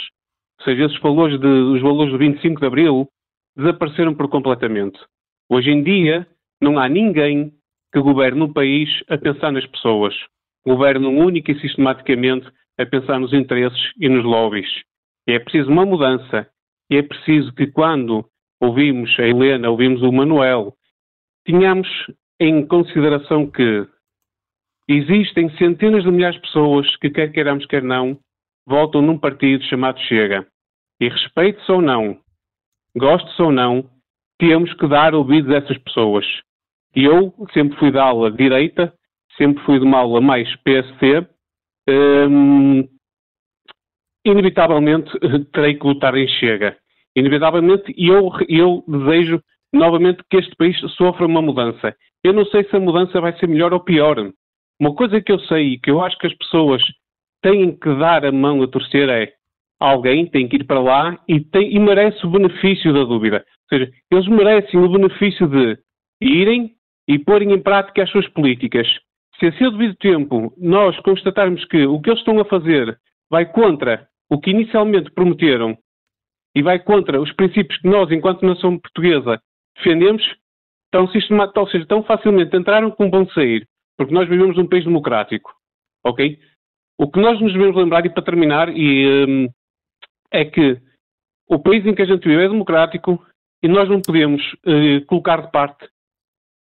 Ou seja, esses valores de, os valores do 25 de Abril desapareceram por completamente. Hoje em dia, não há ninguém que governe o país a pensar nas pessoas. Governam única e sistematicamente a pensar nos interesses e nos lobbies. É preciso uma mudança. E é preciso que quando ouvimos a Helena, ouvimos o Manuel, tenhamos em consideração que existem centenas de milhares de pessoas que, quer queiramos, quer não, votam num partido chamado Chega. E respeite-se ou não, goste-se ou não, temos que dar ouvidos a essas pessoas. E eu sempre fui da aula direita, sempre fui de uma aula mais PSC, hum, inevitavelmente terei que lutar em Chega. Inevitavelmente, eu, eu desejo novamente que este país sofra uma mudança. Eu não sei se a mudança vai ser melhor ou pior. Uma coisa que eu sei e que eu acho que as pessoas têm que dar a mão a torcer é alguém tem que ir para lá e, tem, e merece o benefício da dúvida. Ou seja, eles merecem o benefício de irem e porem em prática as suas políticas. Se a seu devido tempo nós constatarmos que o que eles estão a fazer vai contra o que inicialmente prometeram e vai contra os princípios que nós, enquanto nação portuguesa, defendemos, tão sistemático, ou seja, tão facilmente entraram como vão sair, porque nós vivemos num país democrático, ok? O que nós nos devemos lembrar, e para terminar, e, um, é que o país em que a gente vive é democrático e nós não podemos uh, colocar de parte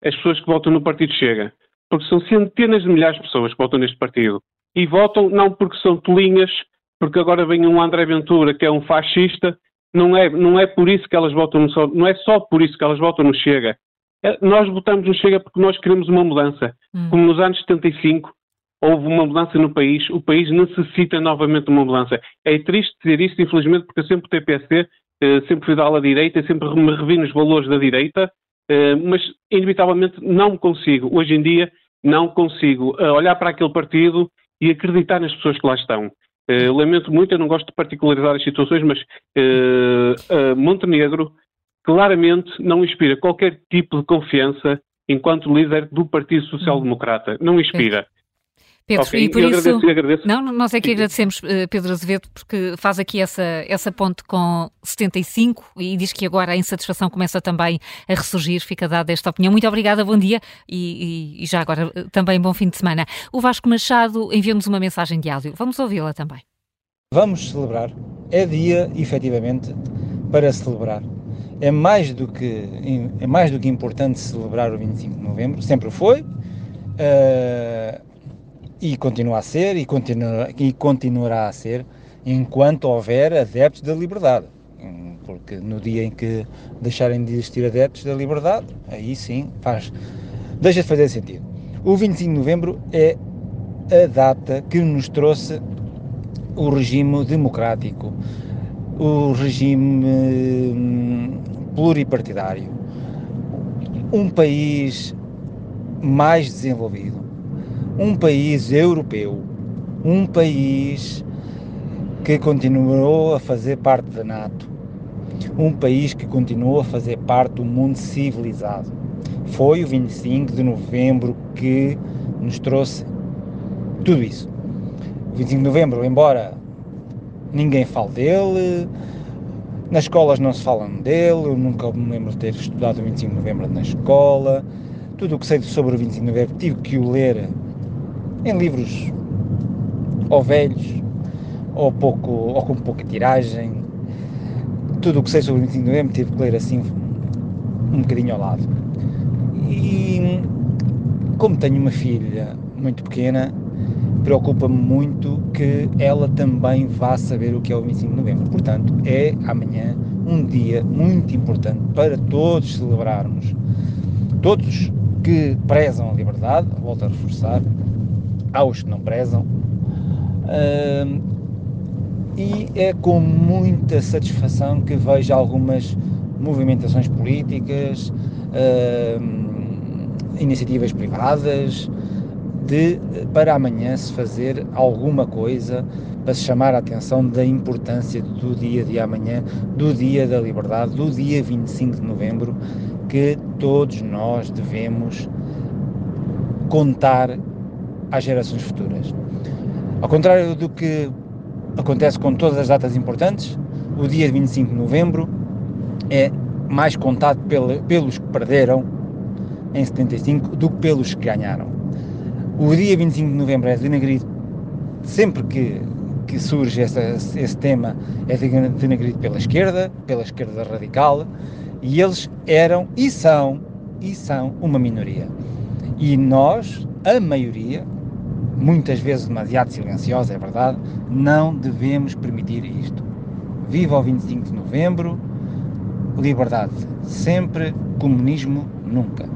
as pessoas que votam no Partido Chega. Porque são centenas de milhares de pessoas que votam neste partido. E votam não porque são tolinhas, porque agora vem um André Ventura que é um fascista. Não é, não é por isso que elas votam no não é só por isso que elas votam no Chega. É, nós votamos no Chega porque nós queremos uma mudança. Hum. Como nos anos 75 houve uma mudança no país, o país necessita novamente uma mudança. É triste dizer isto, infelizmente, porque eu sempre fui PSC, eh, sempre fui da ala direita, sempre me revi nos valores da direita, eh, mas inevitavelmente não consigo, hoje em dia, não consigo eh, olhar para aquele partido e acreditar nas pessoas que lá estão. Lamento muito, eu não gosto de particularizar as situações, mas Montenegro claramente não inspira qualquer tipo de confiança enquanto líder do Partido Social Democrata. Não inspira. Pedro, okay, e por isso. Agradeço, agradeço. Não, nós é que agradecemos, eh, Pedro Azevedo, porque faz aqui essa, essa ponte com 75 e diz que agora a insatisfação começa também a ressurgir. Fica dada esta opinião. Muito obrigada, bom dia e, e já agora eh, também bom fim de semana. O Vasco Machado enviou-nos uma mensagem de áudio. Vamos ouvi-la também. Vamos celebrar. É dia, efetivamente, para celebrar. É mais do que, é mais do que importante celebrar o 25 de novembro, sempre foi. Uh, e continua a ser e, continua, e continuará a ser enquanto houver adeptos da liberdade. Porque no dia em que deixarem de existir adeptos da liberdade, aí sim faz, deixa de fazer sentido. O 25 de novembro é a data que nos trouxe o regime democrático, o regime hum, pluripartidário, um país mais desenvolvido, um país europeu, um país que continuou a fazer parte da NATO, um país que continuou a fazer parte do mundo civilizado. Foi o 25 de novembro que nos trouxe tudo isso. O 25 de novembro, embora ninguém fale dele, nas escolas não se falam dele, eu nunca me lembro de ter estudado o 25 de novembro na escola. Tudo o que sei sobre o 25 de novembro tive que o ler em livros ou velhos ou, pouco, ou com pouca tiragem. Tudo o que sei sobre o 25 de novembro tive que ler assim um bocadinho ao lado. E como tenho uma filha muito pequena, preocupa-me muito que ela também vá saber o que é o 25 de novembro. Portanto, é amanhã um dia muito importante para todos celebrarmos. Todos que prezam a liberdade, volto a reforçar, aos que não prezam. E é com muita satisfação que vejo algumas movimentações políticas, iniciativas privadas, de para amanhã se fazer alguma coisa para se chamar a atenção da importância do dia de amanhã, do dia da liberdade, do dia 25 de novembro, que todos nós devemos contar às gerações futuras. Ao contrário do que acontece com todas as datas importantes, o dia 25 de novembro é mais contado pelos que perderam em 75 do que pelos que ganharam. O dia 25 de novembro é denegrido sempre que, que surge essa, esse tema, é denegrido pela esquerda, pela esquerda radical, e eles eram e são, e são uma minoria. E nós, a maioria, muitas vezes demasiado silenciosa, é verdade, não devemos permitir isto. Viva o 25 de novembro, liberdade sempre, comunismo nunca.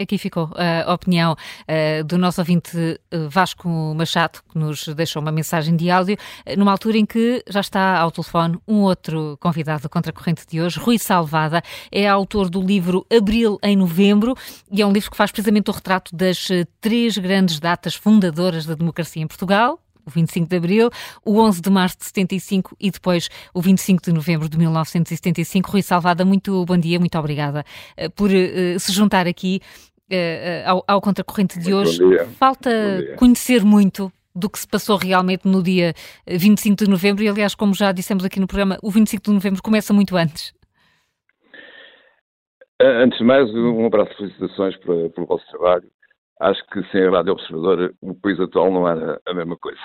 Aqui ficou a opinião uh, do nosso ouvinte uh, Vasco Machado, que nos deixou uma mensagem de áudio, uh, numa altura em que já está ao telefone um outro convidado contra a corrente de hoje, Rui Salvada, é autor do livro Abril em Novembro, e é um livro que faz precisamente o retrato das três grandes datas fundadoras da democracia em Portugal, o 25 de Abril, o 11 de Março de 75 e depois o 25 de Novembro de 1975. Rui Salvada, muito bom dia, muito obrigada por se juntar aqui uh, ao, ao contracorrente de hoje. Falta conhecer muito do que se passou realmente no dia 25 de novembro, e aliás, como já dissemos aqui no programa, o 25 de novembro começa muito antes. Antes de mais, um abraço de felicitações pelo vosso trabalho. Acho que sem a Rádio Observador o país atual não era a mesma coisa.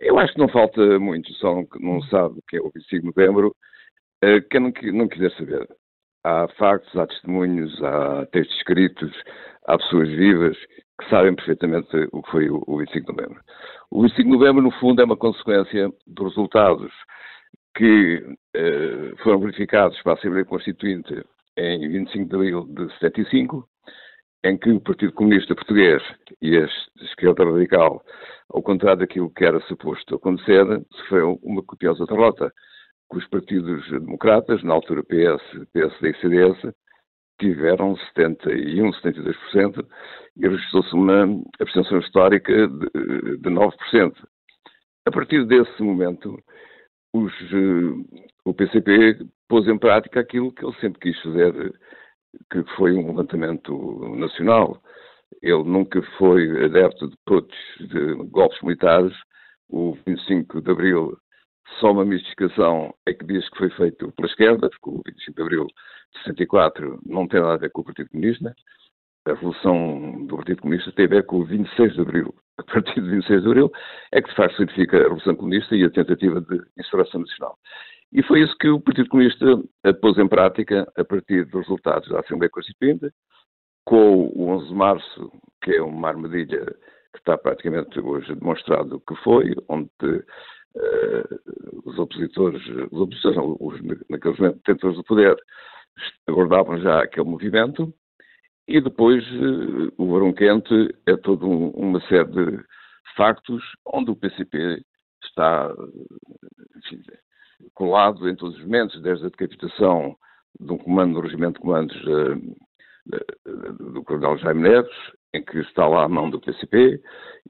Eu acho que não falta muito, só não, não sabe o que é o 25 de novembro, quem não, não quiser saber. Há factos, há testemunhos, há textos escritos, há pessoas vivas que sabem perfeitamente o que foi o 25 de novembro. O 25 de novembro, no fundo, é uma consequência dos resultados que eh, foram verificados para a Assembleia Constituinte em 25 de abril de 75, em que o Partido Comunista Português e a esquerda radical, ao contrário daquilo que era suposto acontecer, sofreu uma copiosa derrota, que os partidos democratas, na altura PS, PSD e CDS, tiveram 71, 72% e registrou-se uma abstenção histórica de, de 9%. A partir desse momento, os, eh, o PCP pôs em prática aquilo que ele sempre quis fazer, que foi um levantamento nacional. Ele nunca foi adepto de putsch, de golpes militares. O 25 de Abril, só uma mistificação é que diz que foi feito pela esquerda, porque o 25 de Abril de 64 não tem nada a ver com o Partido Comunista. A Revolução do Partido Comunista tem a ver com o 26 de Abril. A partir de 26 de Abril é que de facto significa a Revolução Comunista e a tentativa de instauração nacional. E foi isso que o Partido Comunista pôs em prática a partir dos resultados da Assembleia Constituinte, com o 11 de março, que é uma armadilha que está praticamente hoje demonstrado que foi, onde uh, os opositores, os opositores, não, os, naqueles momentos, detentores do poder, aguardavam já aquele movimento, e depois uh, o Verão Quente é toda um, uma série de factos onde o PCP está, enfim, colado em todos os momentos, desde a decapitação de um comando do Regimento de Comandos do Coronel Jaime Neves, em que está lá a mão do PCP,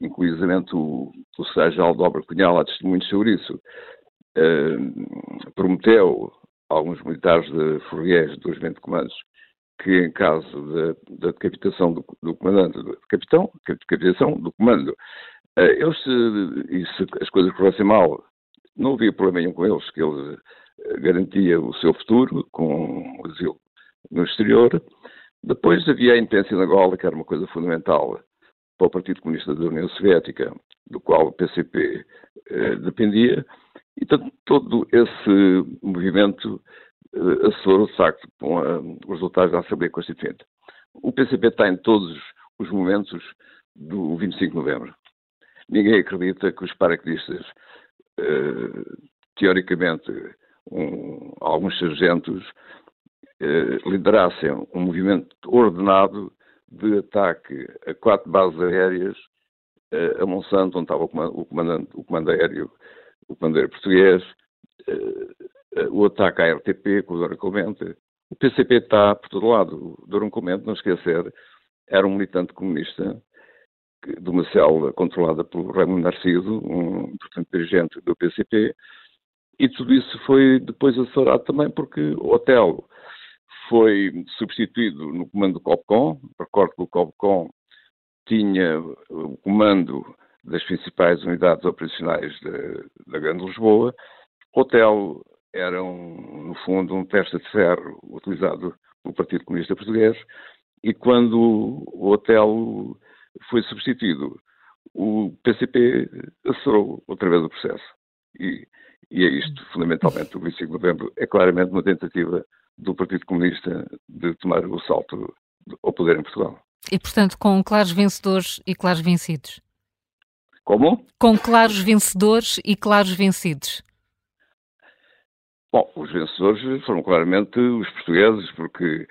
inclusivamente o, o Sérgio Aldobra Cunhal há testemunhos sobre isso, uh, prometeu a alguns militares de Fouriers do Regimento Comandos que em caso da decapitação do, do, comandante, do capitão, decapitação do comando, uh, eles, e se as coisas corressem mal, não havia problema nenhum com eles, que ele eh, garantia o seu futuro com o asilo no exterior. Depois havia a intenção da Gola, que era uma coisa fundamental para o Partido Comunista da União Soviética, do qual o PCP eh, dependia, e todo, todo esse movimento eh, assessorou, de facto, com a, os resultados da Assembleia Constituinte. O PCP está em todos os momentos do 25 de novembro. Ninguém acredita que os paraquedistas eh, teoricamente, um, alguns sargentos liderassem um movimento ordenado de ataque a quatro bases aéreas eh, a Monsanto, onde estava o comandante, o comando aéreo, o português, o ataque à RTP com o Dona Comente. O PCP está por todo lado. O Dona Comente, não esquecer, era um militante comunista de uma célula controlada pelo Raimundo Narciso, um importante dirigente do PCP, e tudo isso foi depois assessorado também porque o hotel foi substituído no comando do COPCOM, recordo que o COPCOM tinha o comando das principais unidades operacionais da Grande Lisboa. O hotel era, um, no fundo, um testa de ferro utilizado pelo Partido Comunista Português e quando o hotel foi substituído. O PCP acelerou outra vez o processo. E, e é isto, fundamentalmente, o 25 de novembro é claramente uma tentativa do Partido Comunista de tomar o salto ao poder em Portugal. E, portanto, com claros vencedores e claros vencidos. Como? Com claros vencedores e claros vencidos. Bom, os vencedores foram claramente os portugueses, porque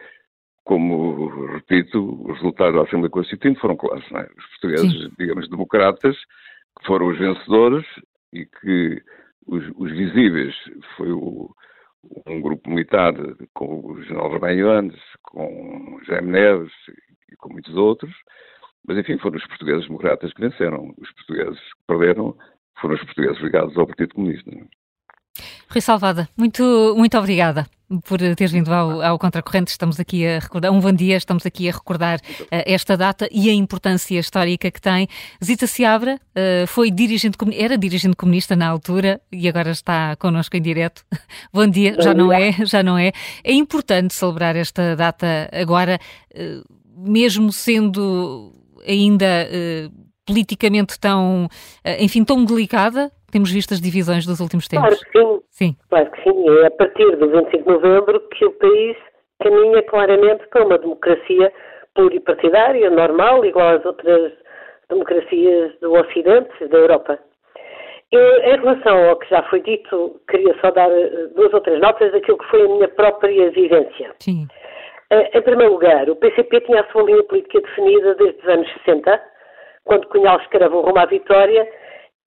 como, repito, os resultados da Assembleia Constituinte foram claros. É? Os portugueses, Sim. digamos, democratas, que foram os vencedores e que os, os visíveis foi o, um grupo militar com o general Rabanhones, com Jaime Neves e com muitos outros, mas enfim, foram os portugueses democratas que venceram. Os portugueses que perderam foram os portugueses ligados ao Partido Comunista. Rui Salvada, muito, muito obrigada por teres vindo ao, ao Contracorrente. Estamos aqui a recordar, um bom dia, estamos aqui a recordar uh, esta data e a importância histórica que tem. Zita Seabra uh, foi dirigente, era dirigente comunista na altura e agora está connosco em direto. bom dia, bom já dia. não é, já não é. É importante celebrar esta data agora, uh, mesmo sendo ainda politicamente tão, enfim, tão delicada, temos visto as divisões dos últimos tempos. Claro que sim. sim. Claro que sim. É a partir do 25 de novembro que o país caminha claramente para uma democracia pluripartidária, normal, igual às outras democracias do Ocidente, da Europa. Eu, em relação ao que já foi dito, queria só dar eh, duas ou três notas daquilo que foi a minha própria vivência. Sim. Eh, em primeiro lugar, o PCP tinha a sua linha política definida desde os anos 60, quando Cunhal escreve o Rumo à Vitória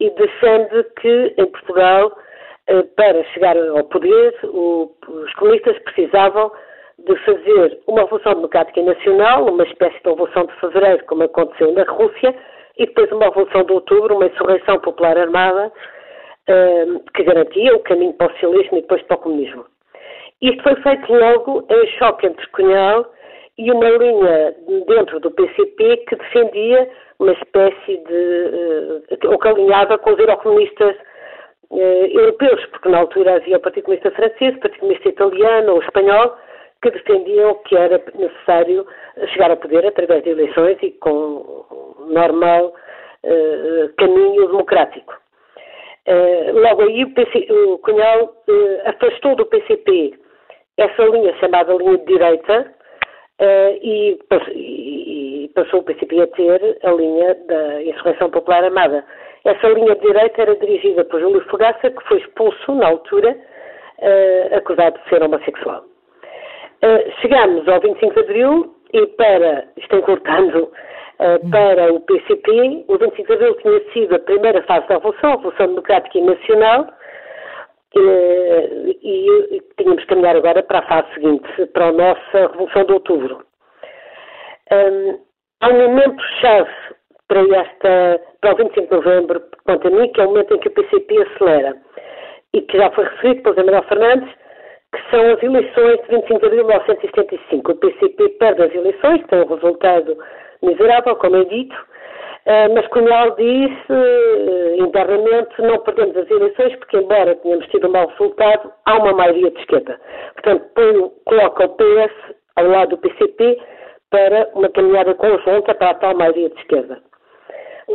e defende que em Portugal, eh, para chegar ao poder, os comunistas precisavam de fazer uma revolução democrática nacional, uma espécie de revolução de fevereiro, como aconteceu na Rússia, e depois uma revolução de outubro, uma insurreição popular armada, uh, que garantia o caminho para o socialismo e depois para o comunismo. Isto foi feito logo em choque entre Cunhal e uma linha dentro do PCP que defendia uma espécie de. Uh, ou que alinhava com os eurocomunistas uh, europeus, porque na altura havia o Partido Comunista Francês, o Partido Comunista Italiano ou Espanhol, que defendiam que era necessário chegar ao poder através de eleições e com normal uh, caminho democrático. Logo aí o, PC, o Cunhal afastou do PCP essa linha chamada linha de direita e, e, passou o PCP a ter a linha da Insurreição Popular Armada. Essa linha de direita era dirigida por Júlio Fogaça, que foi expulso na altura, acusado de ser homossexual. Uh, chegamos ao 25 de Abril e para, isto encurtando, uh, para o PCP, o 25 de Abril tinha sido a primeira fase da Revolução, a Revolução Democrática e Nacional, e, e tínhamos que caminhar agora para a fase seguinte, para a nossa Revolução de Outubro. Um, há um momento-chave para, esta, para o 25 de Novembro, quanto a mim, que é o momento em que o PCP acelera, e que já foi referido pelo Zé Manuel Fernandes, que são as eleições de 25 de abril de 1975. O PCP perde as eleições, tem um resultado miserável, como é dito, eh, mas Cunhal disse eh, internamente não perdemos as eleições porque, embora tenhamos tido um mau resultado, há uma maioria de esquerda. Portanto, põe, coloca o PS ao lado do PCP para uma caminhada conjunta para a tal maioria de esquerda.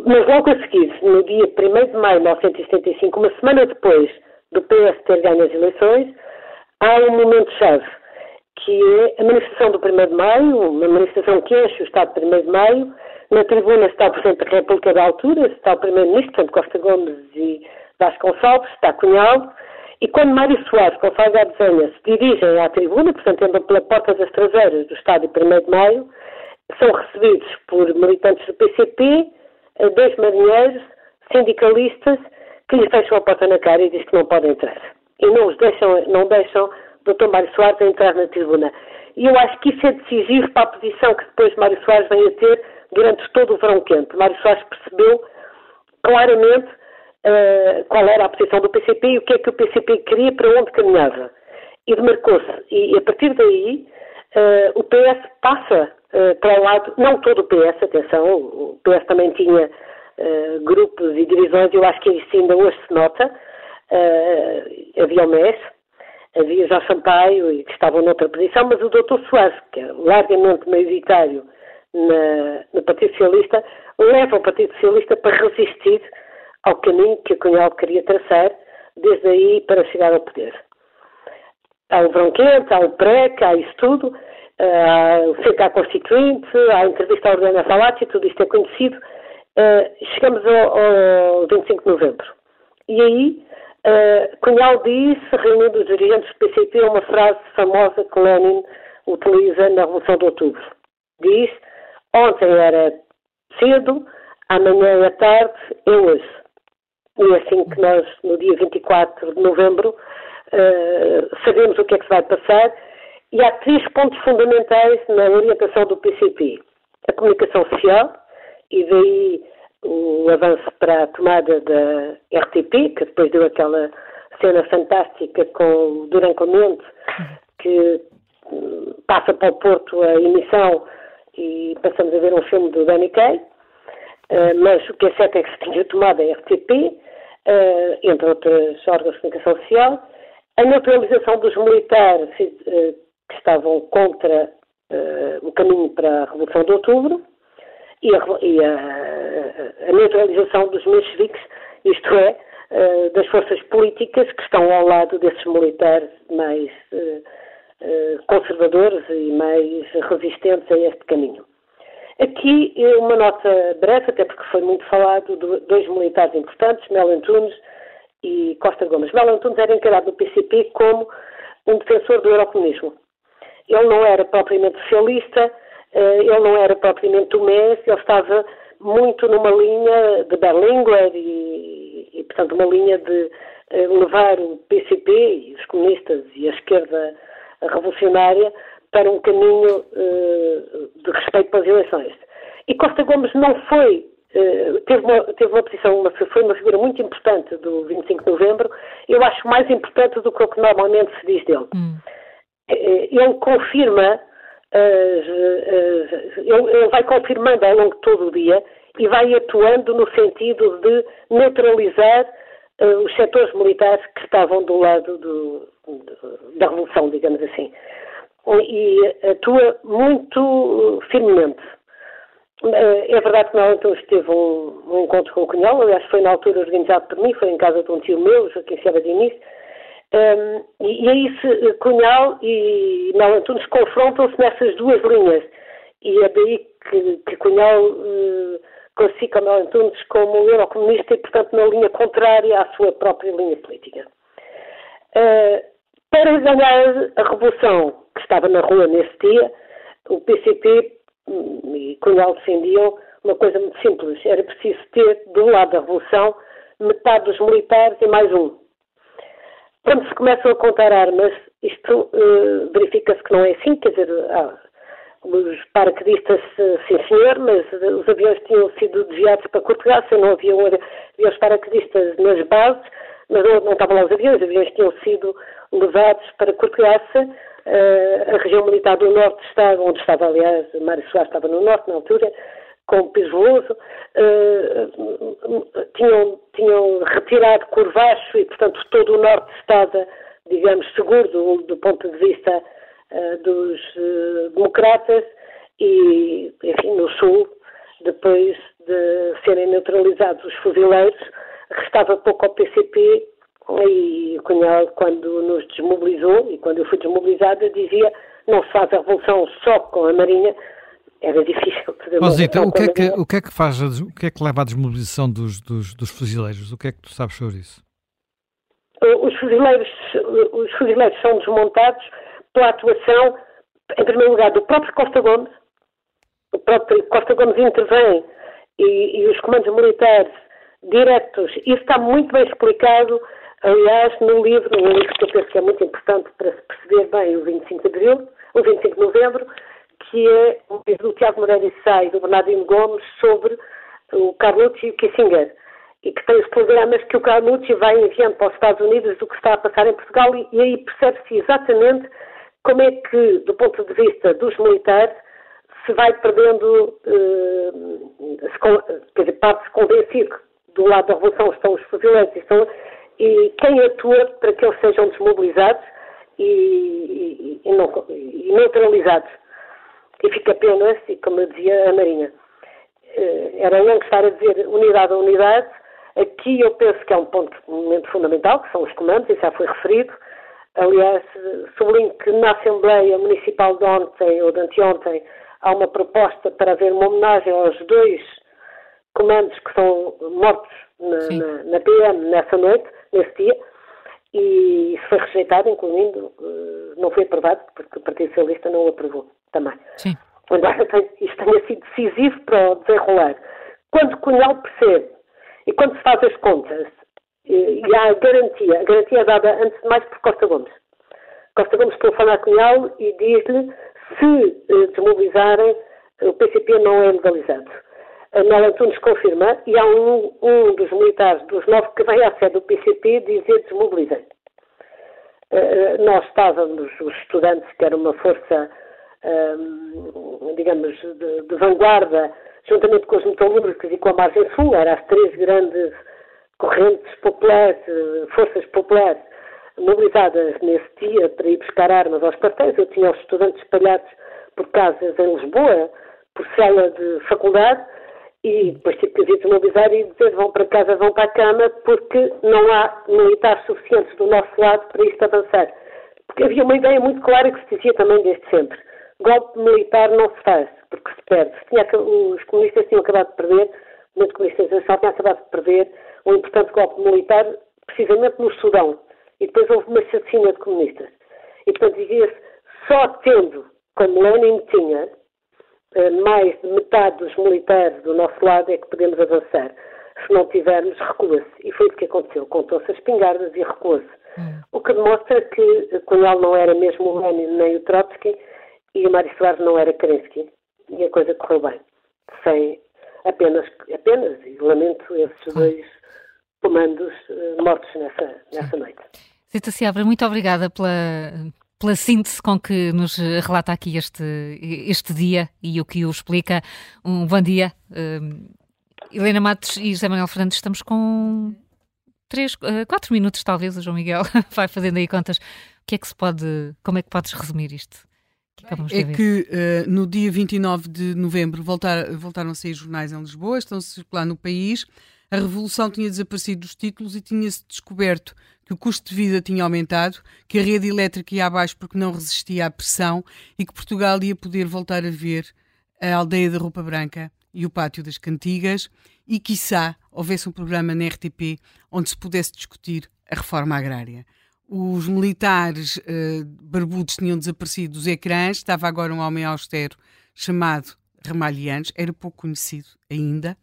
Mas logo a seguir, no dia 1 de maio de 1975, uma semana depois do PS ter ganho as eleições, há um momento-chave, que é a manifestação do 1 de Maio, uma manifestação que enche o Estado de 1 de Maio. Na tribuna está o Presidente da República da altura, está o Primeiro-Ministro, portanto Costa Gomes e Vasconcelos, está Cunhal. E quando Mário Soares, com Fábio Adesanha, se dirigem à tribuna, portanto andam pela porta das traseiras do Estádio 1 de Maio, são recebidos por militantes do PCP, dois marinheiros, sindicalistas, que lhes fecham a porta na cara e dizem que não podem entrar e não os deixam, não deixam Dr. Mário Soares entrar na tribuna. E eu acho que isso é decisivo para a posição que depois Mário Soares vem a ter durante todo o verão quente. Mário Soares percebeu claramente uh, qual era a posição do PCP e o que é que o PCP queria, para onde caminhava. E demarcou-se. E, a partir daí, uh, o PS passa uh, para o lado, não todo o PS, atenção, o PS também tinha grupos e divisões, eu acho que isso ainda hoje se nota, havia o MES, havia Jorge Sampaio, que estavam noutra posição, mas o Dr. Soares, que é largamente maioritário na, no Partido Socialista, leva o Partido Socialista para resistir ao caminho que a Cunhal queria traçar, desde aí para chegar ao poder. Há o verão quente, há o PREC, há isso tudo, há o CK Constituinte, há a entrevista à Ordena Salati, tudo isto é conhecido. Uh, chegamos ao, ao 25 de novembro. E aí Uh, Cunhal disse, reunindo os dirigentes do PCP, uma frase famosa que Lenin utiliza na Revolução de Outubro. Diz, ontem era cedo, amanhã é tarde, é hoje. E é assim que nós, no dia 24 de novembro, uh, sabemos o que é que se vai passar. E há três pontos fundamentais na orientação do PCP. A comunicação social, e daí o avanço para a tomada da RTP, que depois deu aquela cena fantástica com o Durão Clemente, que hum, passa para o Porto a emissão e passamos a ver um filme do Danny Kaye, uh, mas o que é certo é que se tinha tomado a RTP, uh, eh, entre outros órgãos de comunicação social, a neutralização dos militares uh, que estavam contra o caminho para a Revolução de Outubro, e a, e a, a neutralização dos mencheviques, isto é, das forças políticas que estão ao lado desses militares mais conservadores e mais resistentes a este caminho. Aqui uma nota breve, até porque foi muito falado, de dois militares importantes, Melo Antunes e Costa Gomes. Melo Antunes era encarado no PCP como um defensor do eurocomunismo. Ele não era propriamente socialista, eh, ele não era propriamente do MES, ele estava muito numa linha de Berlinguer e, e portanto, uma linha de eh, levar o PCP e os comunistas e a esquerda revolucionária para um caminho uh, de respeito pelas eleições. E Costa Gomes não foi, uh, teve, uma, teve uma posição, uma, foi uma figura muito importante do 25 de novembro, eu acho mais importante do que o que normalmente se diz dele. Hum. Uh, ele confirma, ele, ele vai confirmando ao longo de todo o dia e vai atuando no sentido de neutralizar os setores militares que estavam do lado do, do, da revolução, digamos assim e atua muito firmemente. É verdade que Mel então esteve um, um encontro com o Cunhal, aliás foi na altura organizado por mim, foi em casa de um tio meu, Joaquim Seba de Início, um, e, e aí se, Cunhal e Mel Antunes confrontam-se nessas duas linhas, e é daí que, que Cunhal uh, classifica Mel Antunes como eurocomunista e, portanto, na linha contrária à sua própria linha política. Uh, para a revolução que estava na rua nesse dia, o PCP e Cunhal defendiam uma coisa muito simples. Era preciso ter, do lado da Revolução, metade dos militares e mais um. Quando se começam a contar armas, isto uh, verifica-se que não é assim, quer dizer, ah, os paraquedistas, sim senhor, mas os aviões tinham sido desviados para Cortegaça, não havia, os paraquedistas nas bases, mas não, estavam lá os aviões, os aviões tinham sido levados para Cortegaça, Uh, a região militar do norte estava, onde estava, aliás, Mário Soares estava no norte na altura, com Pisoloso, uh, tinham, tinham retirado Corvacho e, portanto, todo o norte estava, digamos, seguro do, do ponto de vista uh, dos democratas e, enfim, no sul, depois de serem neutralizados os fuzileiros, restava pouco ao PCP e o Cunhal, quando nos desmobilizou, e quando eu fui desmobilizada, dizia não se faz a revolução só com a Marinha, era difícil fazer Rosita, o que, é que, o que é que faz, o que é que leva à desmobilização dos, dos, dos fuzileiros? O que é que tu sabes sobre isso? Os fuzileiros, os fuzileiros são desmontados pela atuação, em primeiro lugar, do próprio Costa Gomes. O próprio Costa Gomes intervém e, e os comandos militares diretos. Isso está muito bem explicado Aliás, no livro, um livro que eu penso que é muito importante para se perceber bem o 25 de abril, o 25 de novembro, que é o livro do Tiago Moreira e e do Bernardino Gomes sobre o Carlucci e o Kissinger, e que tem os programas que o Carlucci vai enviando para os Estados Unidos do que está a passar em Portugal, e, e aí percebe-se exatamente como é que, do ponto de vista dos militares, se vai perdendo, eh, se, quer dizer, parte-se convencido do lado da Revolução estão os fuzileiros e estão e quem atua para que eles sejam desmobilizados e, e, e, não, e neutralizados. E fica apenas, e como eu dizia, a Marinha. Eh, era longo estar a dizer unidade a unidade. Aqui eu penso que é um ponto, momento fundamental, que são os comandos, isso já foi referido. Aliás, sublinho que na Assembleia Municipal de ontem ou de anteontem há uma proposta para haver uma homenagem aos dois comandos que são mortos na, na, na PM nessa noite, nesse dia, e isso foi rejeitado, incluindo, uh, não foi aprovado, porque o Partido Socialista não o aprovou também. Sim. Embora isto tenha sido decisivo para o desenrolar. Quando Cunhal percebe, e quando se faz as contas, e, e há a garantia, a garantia é dada antes de mais por Costa Gomes. Costa Gomes telefona a Cunhal e diz-lhe se uh, desmobilizarem, o PCP não é legalizado. Mel Antunes confirma e há um, um dos militares dos nove que vem à sede do PCP dizer desmobilizem. Uh, nós estávamos, os estudantes, que era uma força, um, digamos, de, de, vanguarda, juntamente com os metalúrgicos e com a margem sul, eram as três grandes correntes populares, forças populares, mobilizadas nesse dia para ir buscar armas aos quartéis. Eu tinha os estudantes espalhados por casas em Lisboa, por cela de faculdade, e depois tive que desmobilizar e dizer vão para casa, vão para a cama, porque não há militares suficientes do nosso lado para isto avançar. havia uma ideia muito clara que se dizia também desde sempre. Golpe militar não se faz, porque se perde. Tinha, os comunistas tinham acabado de perder, o movimento comunista internacional tinha acabado de perder um importante golpe militar, precisamente no Sudão. E depois houve uma chacina de comunistas. E, portanto, dizia-se, só tendo, como Lenin tinha, mais de metade dos militares do nosso lado é que podemos avançar. Se não tivermos, recua-se. E foi o que aconteceu. Contou-se as espingardas e recua-se. Hum. O que demonstra que Cunhal não era mesmo o Lenin nem o Trotsky e o Mário Soares não era Kerensky. E a coisa correu bem. Sem apenas, apenas e lamento esses dois comandos uh, mortos nessa, nessa noite. Zita Seabra, muito obrigada pela, pela síntese com que nos relata aqui este, este dia e o que o explica. Um bom dia. Uh, Helena Matos e José Manuel Fernandes, estamos com três, uh, quatro minutos talvez, o João Miguel vai fazendo aí contas. O que é que se pode, como é que podes resumir isto? Que é que uh, no dia 29 de novembro voltar, voltaram a sair jornais em Lisboa, estão a circular no país. A revolução tinha desaparecido dos títulos e tinha-se descoberto que o custo de vida tinha aumentado, que a rede elétrica ia abaixo porque não resistia à pressão e que Portugal ia poder voltar a ver a aldeia da Roupa Branca e o Pátio das Cantigas e, quiçá, houvesse um programa na RTP onde se pudesse discutir a reforma agrária. Os militares uh, barbudos tinham desaparecido dos ecrãs, estava agora um homem austero chamado Ramalhianos, era pouco conhecido ainda,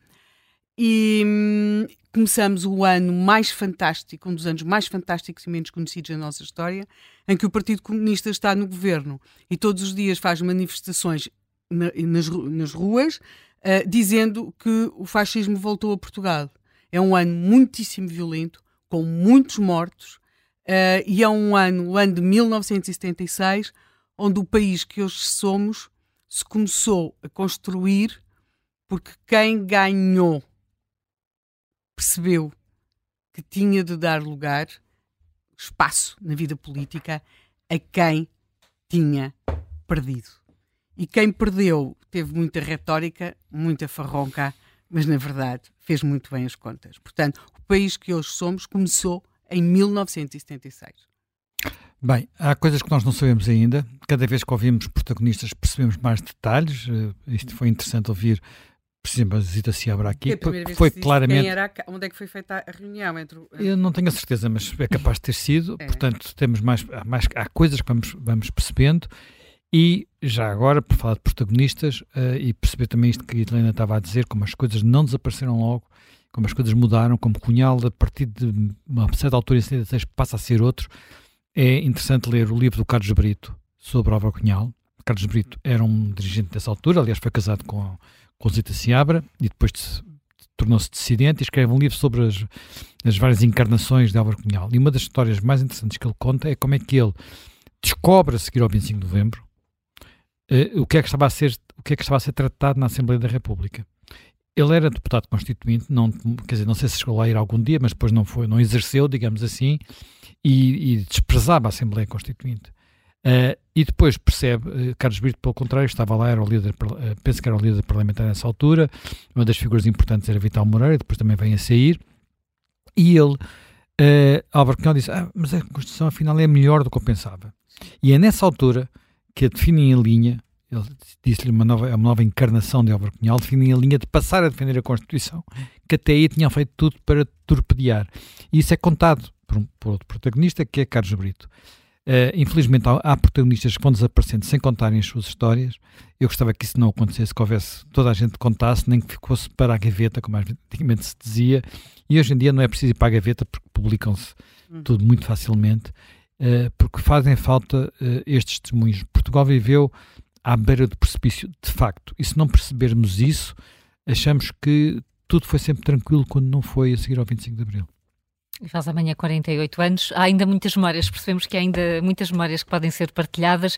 e hum, começamos o ano mais fantástico, um dos anos mais fantásticos e menos conhecidos da nossa história, em que o Partido Comunista está no governo e todos os dias faz manifestações na, nas, nas, ruas, uh, dizendo que o fascismo voltou a Portugal. É um ano muitíssimo violento, com muitos mortos, uh, e é um ano, o ano de 1976, onde o país que hoje somos se começou a construir porque quem ganhou percebeu que tinha de dar lugar, espaço na vida política, a quem tinha perdido. E quem perdeu teve muita retórica, muita farronca, mas na verdade fez muito bem as contas. Portanto, o país que hoje somos começou em 1976. Bem, há coisas que nós não sabemos ainda. Cada vez que ouvimos protagonistas percebemos mais detalhes. Uh, isto foi interessante ouvir, por exemplo, a Zita Seabra aqui. Foi, foi claramente. Era, onde é que foi feita a reunião entre. Eu não tenho a certeza, mas é capaz de ter sido. É. Portanto, temos mais, há, mais, há coisas que vamos, vamos percebendo. E já agora, por falar de protagonistas uh, e perceber também isto que a Helena estava a dizer, como as coisas não desapareceram logo, como as coisas mudaram, como Cunhal, a partir de uma certa altura em 76, passa a ser outro, é interessante ler o livro do Carlos Brito sobre Álvaro Cunhal. Carlos Brito era um dirigente dessa altura, aliás, foi casado com, com Zita Seabra e depois tornou-se dissidente e escreve um livro sobre as, as várias encarnações de Álvaro Cunhal. E uma das histórias mais interessantes que ele conta é como é que ele descobre a seguir ao 25 de novembro uh, o, que é que estava a ser, o que é que estava a ser tratado na Assembleia da República. Ele era deputado constituinte, não, quer dizer, não sei se chegou lá a ir algum dia, mas depois não foi, não exerceu, digamos assim, e, e desprezava a Assembleia Constituinte. Uh, e depois percebe, uh, Carlos Brito, pelo contrário, estava lá, era o líder, uh, penso que era o líder parlamentar nessa altura, uma das figuras importantes era Vital Moreira, depois também vem a sair, e ele, Álvaro Cunhal disse, ah, mas a Constituição afinal é melhor do que eu pensava. E é nessa altura que a definem em linha, ele disse-lhe uma nova, uma nova encarnação de Álvaro Cunhal, definem a linha de passar a defender a Constituição, que até aí tinham feito tudo para torpedear. E isso é contado por, por outro protagonista, que é Carlos Brito. Uh, infelizmente há, há, protagonistas que vão desaparecendo sem contarem as suas histórias. Eu gostava que isso não acontecesse, que houvesse toda a gente contasse, nem que fosse para a gaveta, como antigamente se dizia. E hoje em dia não é preciso ir para a gaveta porque publicam-se hum. tudo muito facilmente. Eh, porque fazem falta uh, estes testemunhos. Portugal viveu à beira do precipício, de facto, e se não percebermos isso, achamos que tudo foi sempre tranquilo quando não foi a seguir ao 25 de Abril. E faz amanhã 48 anos. Há ainda muitas memórias, percebemos que há ainda muitas memórias que podem ser partilhadas.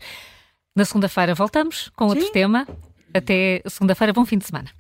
Na segunda-feira voltamos com outro Sim. tema. Até segunda-feira, bom fim de semana.